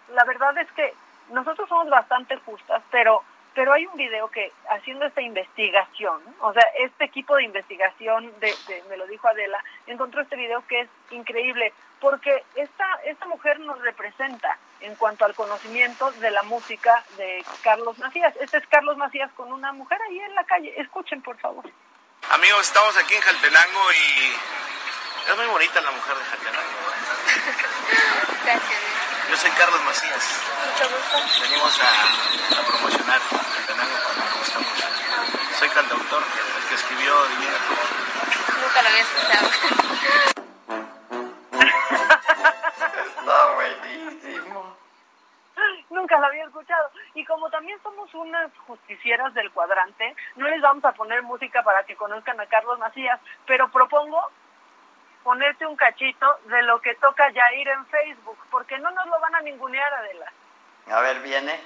la verdad es que nosotros somos bastante justas, pero pero hay un video que haciendo esta investigación, o sea, este equipo de investigación, de, de- me lo dijo Adela, encontró este video que es increíble, porque esta, esta mujer nos representa en cuanto al conocimiento de la música de Carlos Macías. Este es Carlos Macías con una mujer ahí en la calle. Escuchen, por favor. Amigos, estamos aquí en Jaltenango y es muy bonita la mujer de Jaltenango. Yo soy Carlos Macías. Mucho gusto. Venimos a, a promocionar Jaltenango porque me gusta mucho. Soy cantautor, el que escribió Divina Flor. Nunca lo había escuchado. Está buenísimo. Nunca lo había escuchado. Y como también somos unas justicieras del cuadrante, no les vamos a poner música para que conozcan a Carlos Macías, pero propongo ponerte un cachito de lo que toca Yair en Facebook, porque no nos lo van a ningunear, Adela. A ver, viene.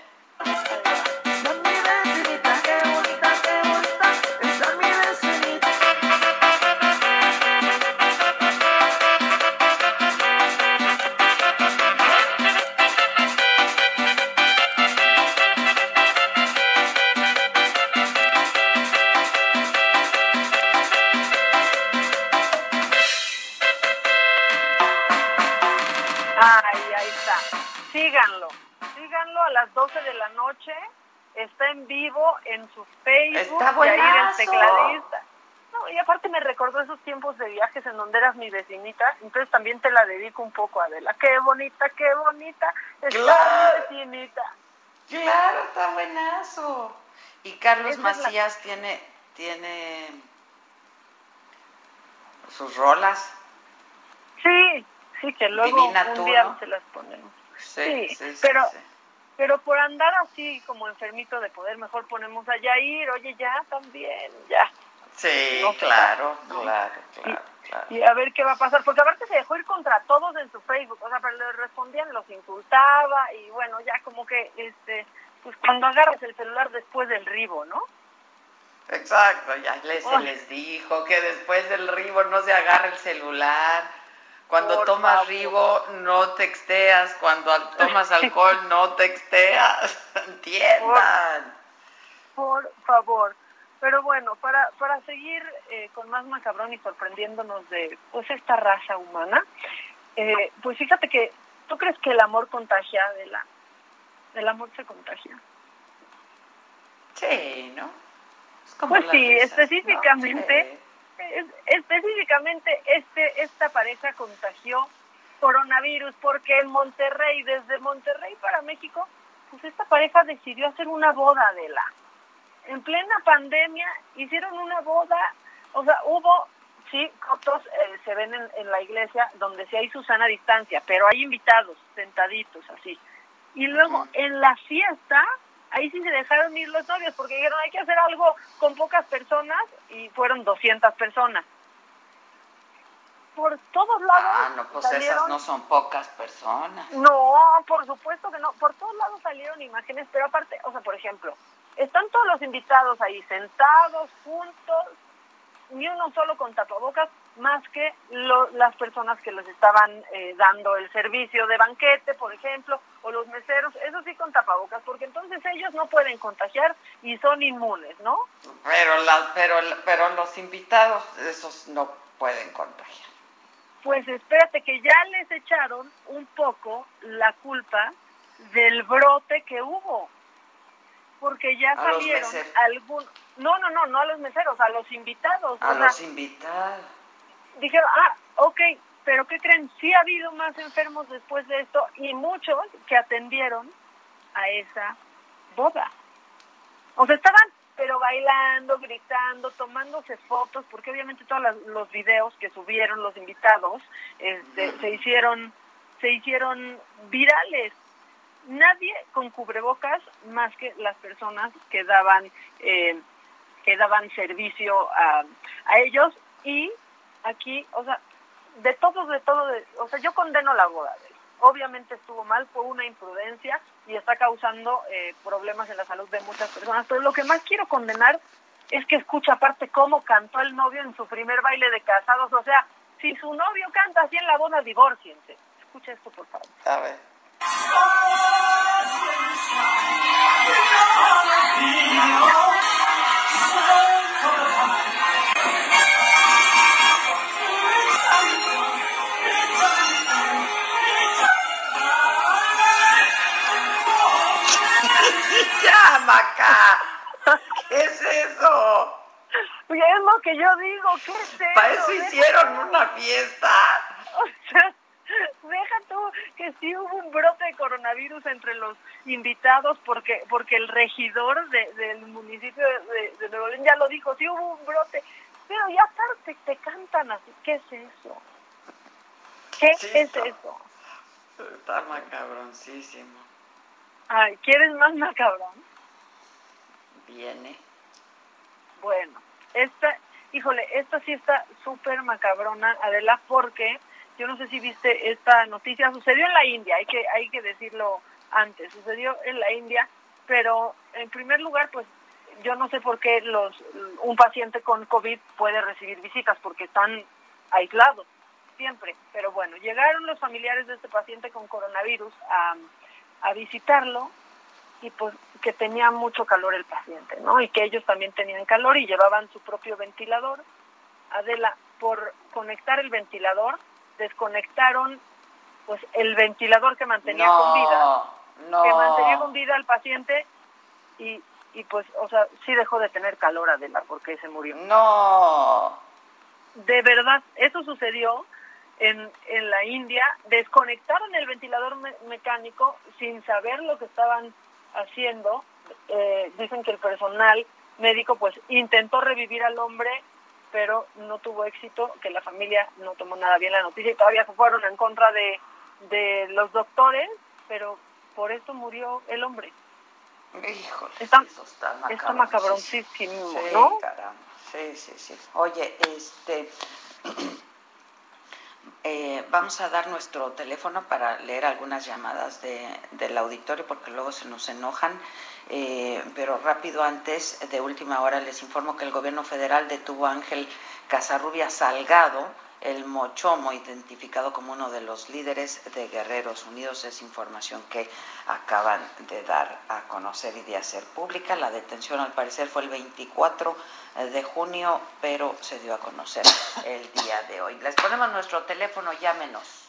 Vecinita, entonces también te la dedico un poco, Adela. Qué bonita, qué bonita. Está Claro. mi vecinita. Claro, está buenazo. Y Carlos Esa la- Macías tiene, tiene sus rolas. Sí, sí, que luego Divina un tú, día ¿no? se las ponemos. Sí, Sí, sí, sí, pero sí. pero por andar así como enfermito de poder, mejor ponemos a Yair, oye, ya también, ya. Sí, No, claro, no. claro, claro, claro. Y a ver qué va a pasar, porque aparte se dejó ir contra todos en su Facebook, o sea, pero le respondían, los insultaba y bueno, ya como que, este, pues cuando agarras el celular después del ribo, ¿no? Exacto, ya les, se les dijo que después del ribo no se agarra el celular. Cuando Por tomas favor. ribo no texteas, cuando tomas alcohol no texteas. Entiendan. Por favor. Pero bueno, para, para seguir eh, con más macabrón y sorprendiéndonos de pues esta raza humana, eh, pues fíjate que, ¿tú crees que el amor contagia de la, el amor se contagia? Sí, ¿no? Pues sí, específicamente, específicamente este, esta pareja contagió coronavirus porque en Monterrey, desde Monterrey para México, pues esta pareja decidió hacer una boda de la. En plena pandemia hicieron una boda, o sea, hubo, sí, fotos eh, se ven en, en, la iglesia donde sí hay Susana a distancia, pero hay invitados sentaditos así. Y luego en la fiesta, ahí sí se dejaron ir los novios porque dijeron hay que hacer algo con pocas personas y fueron 200 personas por todos lados. Ah, no, pues esas no son pocas personas. No, por supuesto que no. Por todos lados salieron imágenes, pero aparte, o sea, por ejemplo, están todos los invitados ahí sentados, juntos, ni uno solo con tapabocas, más que lo, las personas que les estaban eh, dando el servicio de banquete, por ejemplo, o los meseros, eso sí con tapabocas, porque entonces ellos no pueden contagiar y son inmunes, ¿no? Pero, la, pero, pero los invitados, esos no pueden contagiar. Pues espérate que ya les echaron un poco la del brote que hubo. Porque ya salieron algunos... No, no, no, no a los meseros, a los invitados. A los invitados. Dijeron, ah, ok, pero ¿qué creen? Sí ha habido más enfermos después de esto y muchos que atendieron a esa boda. O sea, estaban pero bailando, gritando, tomándose fotos, porque obviamente todos los videos que subieron los invitados este, se hicieron se hicieron virales. Nadie con cubrebocas más que las personas que daban eh, que daban servicio a, a ellos y aquí, o sea, de todos, de todo, de, o sea, yo condeno la boda de obviamente estuvo mal, fue una imprudencia y está causando eh, problemas en la salud de muchas personas. Pero lo que más quiero condenar es que escucha aparte cómo cantó el novio en su primer baile de casados. O sea, si su novio canta así en la boda, divórciense. Escucha esto, por favor. A ver. ya, Maca. ¿Qué es eso? Oye, es lo que yo digo, ¿qué es eso? Para eso hicieron una fiesta. O sea, deja tú que sí hubo un brote de coronavirus entre los invitados porque porque el regidor de, del municipio de, de, Nuevo León ya lo dijo, sí hubo un brote, pero ya tarde te, cantan así, ¿qué es eso? ¿Qué es eso? Está macabroncísimo. Ay, ¿quieres más macabrón? Viene. Bueno, esta, híjole, esta sí está súper macabrona, Adela, porque yo no sé si viste esta noticia, sucedió en la India, hay que, hay que decirlo antes, sucedió en la India, pero en primer lugar, pues yo no sé por qué los, un paciente con COVID puede recibir visitas, porque están aislados siempre, pero bueno, llegaron los familiares de este paciente con coronavirus a a visitarlo y pues que tenía mucho calor el paciente, ¿no? Y que ellos también tenían calor y llevaban su propio ventilador. Adela, por conectar el ventilador, desconectaron pues el ventilador que mantenía con vida, que mantenía con vida al paciente y, y pues, o sea, sí dejó de tener calor Adela porque se murió. No. De verdad, eso sucedió en, en la India, desconectaron el ventilador mecánico sin saber lo que estaban haciendo. Eh, dicen que el personal médico pues intentó revivir al hombre, pero no tuvo éxito, que la familia no tomó nada bien la noticia y todavía se fueron en contra de, de los doctores, pero por eso murió el hombre. Híjole, está, eso está, está macabroncísimo, ¿no? Sí, sí, sí. Oye, este... Eh, vamos a dar nuestro teléfono para leer algunas llamadas de, del auditorio porque luego se nos enojan. Eh, pero rápido antes de última hora les informo que el gobierno federal detuvo a Ángel Casarrubia Salgado, el Mochomo, identificado como uno de los líderes de Guerreros Unidos. Es información que acaban de dar a conocer y de hacer pública. La detención al parecer fue el 24 de junio, pero se dio a conocer el día de hoy. Les ponemos nuestro teléfono, llámenos.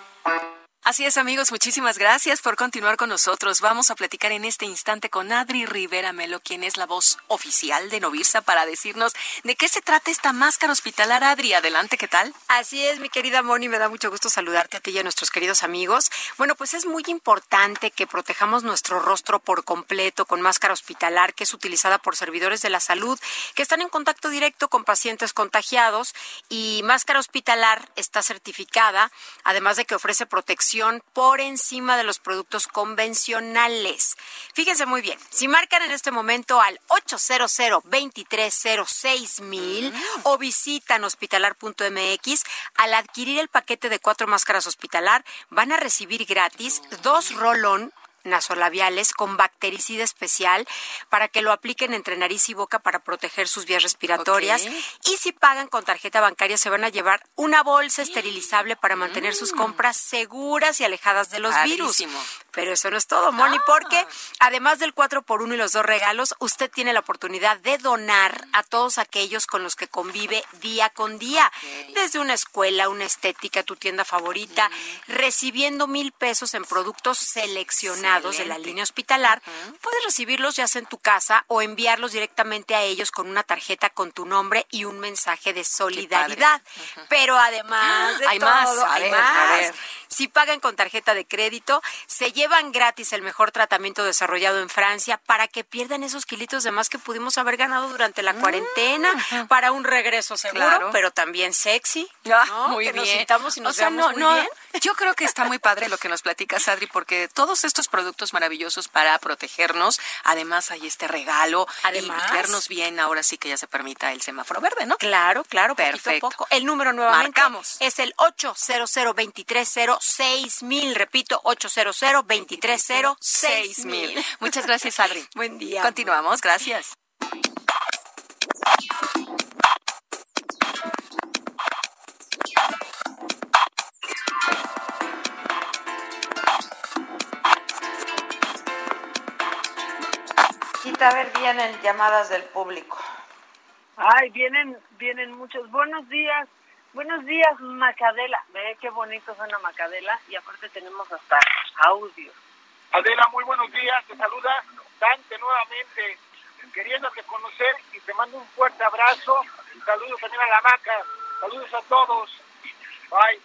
Así es, amigos, muchísimas gracias por continuar con nosotros. Vamos a platicar en este instante con Adri Rivera Melo, quien es la voz oficial de Novirsa, para decirnos de qué se trata esta máscara hospitalar. Adri, adelante, ¿qué tal? Así es, mi querida Moni, me da mucho gusto saludarte a ti y a nuestros queridos amigos. Bueno, pues es muy importante que protejamos nuestro rostro por completo con máscara hospitalar, que es utilizada por servidores de la salud que están en contacto directo con pacientes contagiados y máscara hospitalar está certificada, además de que ofrece protección por encima de los productos convencionales. Fíjense muy bien, si marcan en este momento al 800 230 mil o visitan hospitalar.mx, al adquirir el paquete de cuatro máscaras hospitalar, van a recibir gratis dos rolón nasolabiales con bactericida especial para que lo apliquen entre nariz y boca para proteger sus vías respiratorias. Y si pagan con tarjeta bancaria se van a llevar una bolsa esterilizable para mantener sus mm. compras seguras y alejadas de los virus. Pero eso no es todo, Moni, ah. porque además del 4 por 1 y los dos regalos, usted tiene la oportunidad de donar a todos aquellos con los que convive día con día. Desde una escuela, una estética, tu tienda favorita, recibiendo mil pesos en productos seleccionados de la línea hospitalar, puedes recibirlos ya sea en tu casa o enviarlos directamente a ellos con una tarjeta con tu nombre y un mensaje de solidaridad. Pero además de hay todo, más, hay más. Si pagan con tarjeta de crédito, se llevan gratis el mejor tratamiento desarrollado en Francia para que pierdan esos kilitos de más que pudimos haber ganado durante la cuarentena para un regreso seguro, pero también sexy. Ah, muy que bien. Nos sintamos y nos o sea, no, muy no, bien. Yo creo que está muy padre lo que nos platicas, Adri, porque todos estos productos maravillosos para protegernos, además hay este regalo Además. y vernos bien, ahora sí que ya se permita el semáforo verde, ¿no? Claro, claro, Perfecto. poco. El número nuevamente Marcamos. es el 800 230 mil, repito, 800 230 Seis mil. Muchas gracias, Adri. Buen día. Continuamos, gracias. A ver, vienen llamadas del público. Ay, vienen, vienen muchos. Buenos días, buenos días, Macadela. Ve qué bonito suena Macadela y aparte tenemos hasta audio. Adela, muy buenos días. Te saluda Dante nuevamente, queriéndote conocer y te mando un fuerte abrazo. Saludos también a la vaca. Saludos a todos. Bye.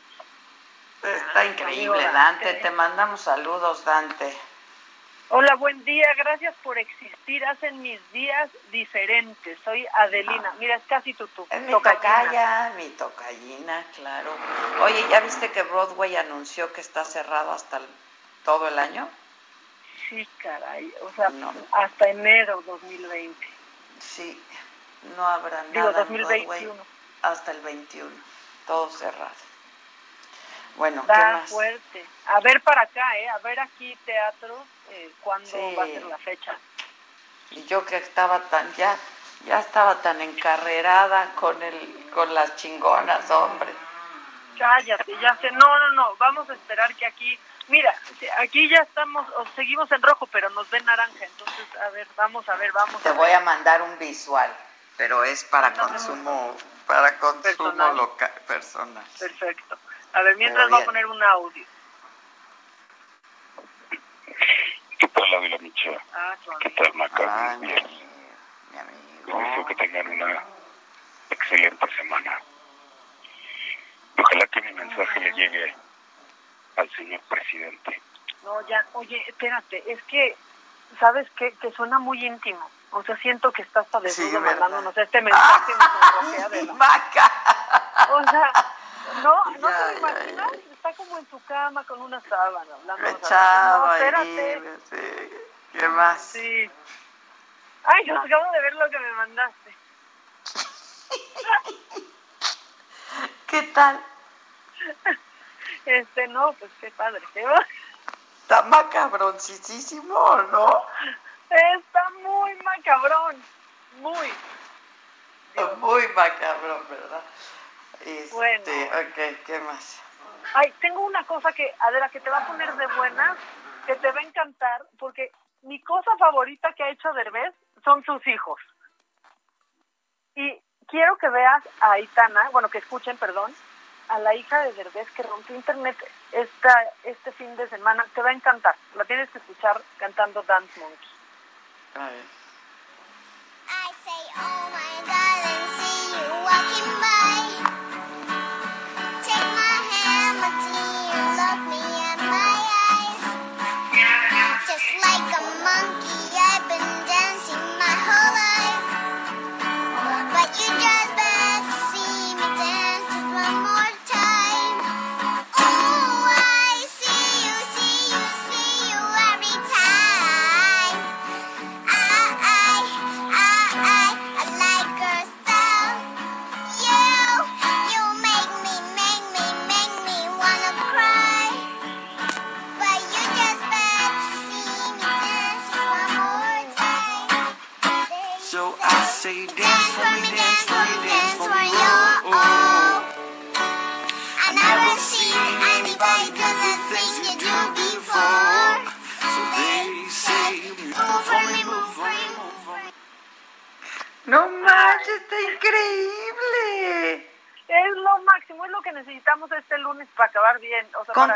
Está increíble, Dante. Te mandamos saludos, Dante. Hola, buen día. Gracias por existir. Hacen mis días diferentes. Soy Adelina. Mira, es casi tu tu. Es mi tocallina. tocaya, mi tocallina, claro. Oye, ¿ya viste que Broadway anunció que está cerrado hasta el- todo el año? Sí, caray. O sea, hasta enero 2020. Sí, no habrá Digo, nada en 2021. Broadway hasta el 21, todo cerrado. Bueno, ¿qué Da más? fuerte. A ver para acá, ¿eh? A ver aquí teatro, eh, cuándo Sí. va a ser la fecha. Y yo que estaba tan ya ya estaba tan encarrerada con el con las chingonas, hombre. Cállate, ya sé. No, no, no. Vamos a esperar que aquí. Mira, aquí ya estamos, o seguimos en rojo, pero nos ven naranja. Entonces, a ver, vamos a ver, vamos Te a voy ver. a mandar un visual, pero es para consumo para consumo Personal. local personal. Perfecto. A ver, mientras voy a poner un audio. ¿Qué tal, Ávila Michela? Ah, ¿Qué tal, Maca? Ay, mi Bien. Les deseo que tengan una excelente semana. Ojalá que mi mensaje le llegue al señor presidente. No, ya, oye, espérate, es que, ¿sabes qué? Que suena muy íntimo. O sea, siento que estás padeciendo Sí, ¿verdad? mandándonos este mensaje. me sonrojea de la- O sea, No, no te lo imaginas, está como en su cama con una sábana hablando. Echado no, ahí, espérate. sí. ¿Qué más? Sí. Ay, yo acabo de ver lo que me mandaste. ¿Qué tal? Este, no, pues qué padre. ¿qué? Está macabroncísimo, ¿no? Está muy macabrón. Muy. Muy macabrón, ¿verdad? Este, Bueno. ok, ¿qué más? Ay, tengo una cosa que, Adela, que te va a poner de buenas, que te va a encantar, porque mi cosa favorita que ha hecho Derbez son sus hijos. Y quiero que veas a Aitana, bueno, que escuchen, perdón, a la hija de Derbez que rompió internet esta, este fin de semana. Te va a encantar. La tienes que escuchar cantando Dance Monkey. A ver. I say, oh my darling, see you walking by.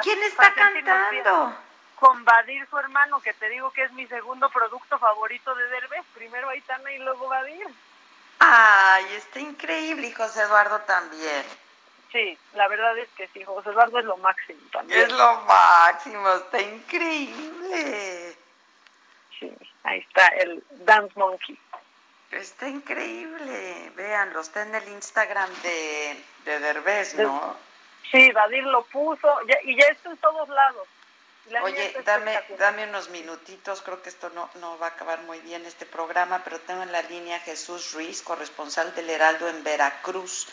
Quién está cantando? Con Badir, su hermano, que te digo que es mi segundo producto favorito de Derbez. Primero Aitana y luego Badir. Ay, está increíble. Y José Eduardo también. Sí, la verdad es que sí, José Eduardo es lo máximo también. Es lo máximo, está increíble. Sí, ahí está el Dance Monkey. Está increíble. Véanlo, está en el Instagram de, de Derbez, ¿no? Sí, Badir lo puso ya- y ya está en todos lados. La Oye, dame, dame unos minutitos, creo que esto no, no va a acabar muy bien este programa, pero tengo en la línea a Jesús Ruiz, corresponsal del Heraldo en Veracruz,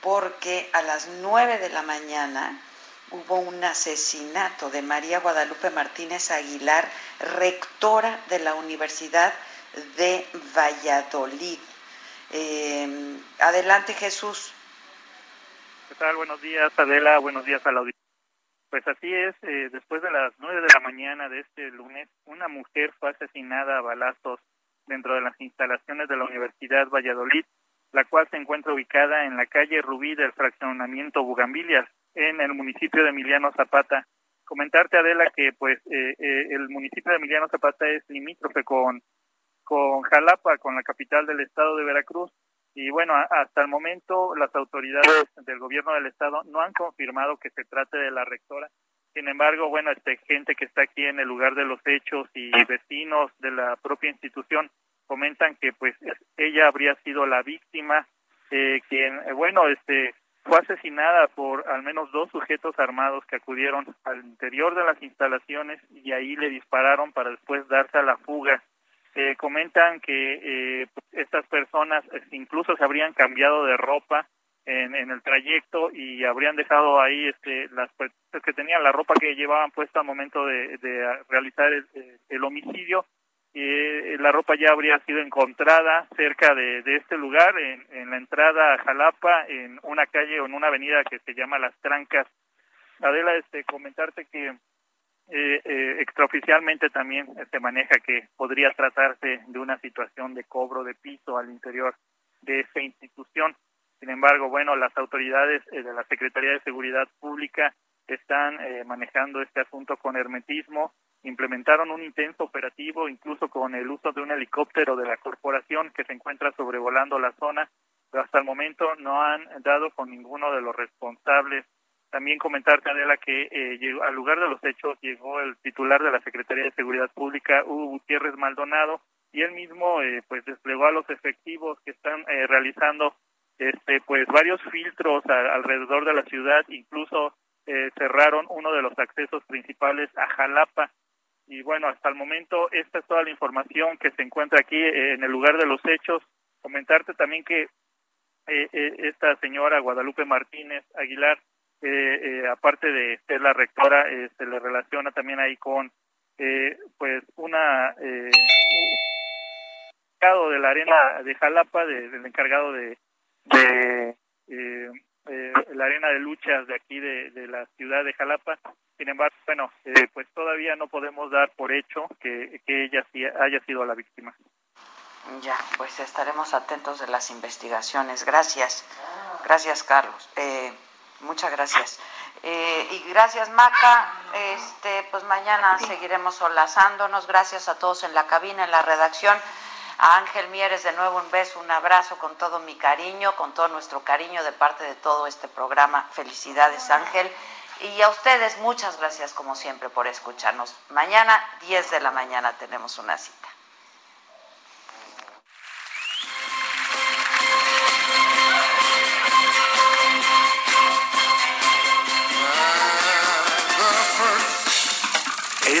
porque a las 9 de la mañana hubo un asesinato de María Guadalupe Martínez Aguilar, rectora de la Universidad de Valladolid. Eh, adelante, Jesús. Buenos días, Adela. Buenos días a la audiencia. Pues así es, eh, después de las nueve de la mañana de este lunes, una mujer fue asesinada a balazos dentro de las instalaciones de la Universidad Valladolid, la cual se encuentra ubicada en la calle Rubí del fraccionamiento Bugambilias, en el municipio de Emiliano Zapata. Comentarte, Adela, que pues eh, eh, el municipio de Emiliano Zapata es limítrofe con, con Jalapa, con la capital del estado de Veracruz. Y bueno, hasta el momento las autoridades del gobierno del estado no han confirmado que se trate de la rectora. Sin embargo, bueno, este gente que está aquí en el lugar de los hechos y vecinos de la propia institución comentan que pues es- ella habría sido la víctima, eh, quien, eh, bueno, este fue asesinada por al menos dos sujetos armados que acudieron al interior de las instalaciones y ahí le dispararon para después darse a la fuga. Eh, comentan que eh, estas personas incluso se habrían cambiado de ropa en, en el trayecto y habrían dejado ahí este, las personas que tenían la ropa que llevaban puesta al momento de, de realizar el, el homicidio. Eh, la ropa ya habría sido encontrada cerca de, de este lugar, en, en la entrada a Jalapa, en una calle o en una avenida que se llama Las Trancas. Adela, este, comentarte que eh, eh, extraoficialmente también se maneja que podría tratarse de una situación de cobro de piso al interior de esa institución. Sin embargo, bueno, las autoridades eh, de la Secretaría de Seguridad Pública están eh, manejando este asunto con hermetismo, implementaron un intenso operativo, incluso con el uso de un helicóptero de la corporación que se encuentra sobrevolando la zona, pero hasta el momento no han dado con ninguno de los responsables también comentarte, Adela, que eh, al lugar de los hechos llegó el titular de la Secretaría de Seguridad Pública, Hugo Gutiérrez Maldonado, y él mismo eh, pues desplegó a los efectivos que están eh, realizando este pues varios filtros alrededor de la ciudad, incluso eh, cerraron uno de los accesos principales a Jalapa. Y bueno, hasta el momento esta es toda la información que se encuentra aquí eh, en el lugar de los hechos. Comentarte también que esta señora Guadalupe Martínez Aguilar, eh, eh, aparte de ser la rectora, eh, se le relaciona también ahí con eh, pues una eh, un encargado de la arena de Jalapa, de- del encargado de, de eh, eh, la arena de luchas de aquí de, de la ciudad de Jalapa. Sin embargo, bueno, eh, pues todavía no podemos dar por hecho que, que ella sí haya sido la víctima. Ya, pues estaremos atentos de las investigaciones. Gracias. Gracias, Carlos. Muchas gracias. Eh, y gracias, Maca. Este, pues mañana seguiremos solazándonos. Gracias a todos en la cabina, en la redacción. A Ángel Mieres, de nuevo un beso, un abrazo con todo mi cariño, con todo nuestro cariño de parte de todo este programa. Felicidades, Ángel. Y a ustedes, muchas gracias como siempre por escucharnos. Mañana, 10 de la mañana, tenemos una cita.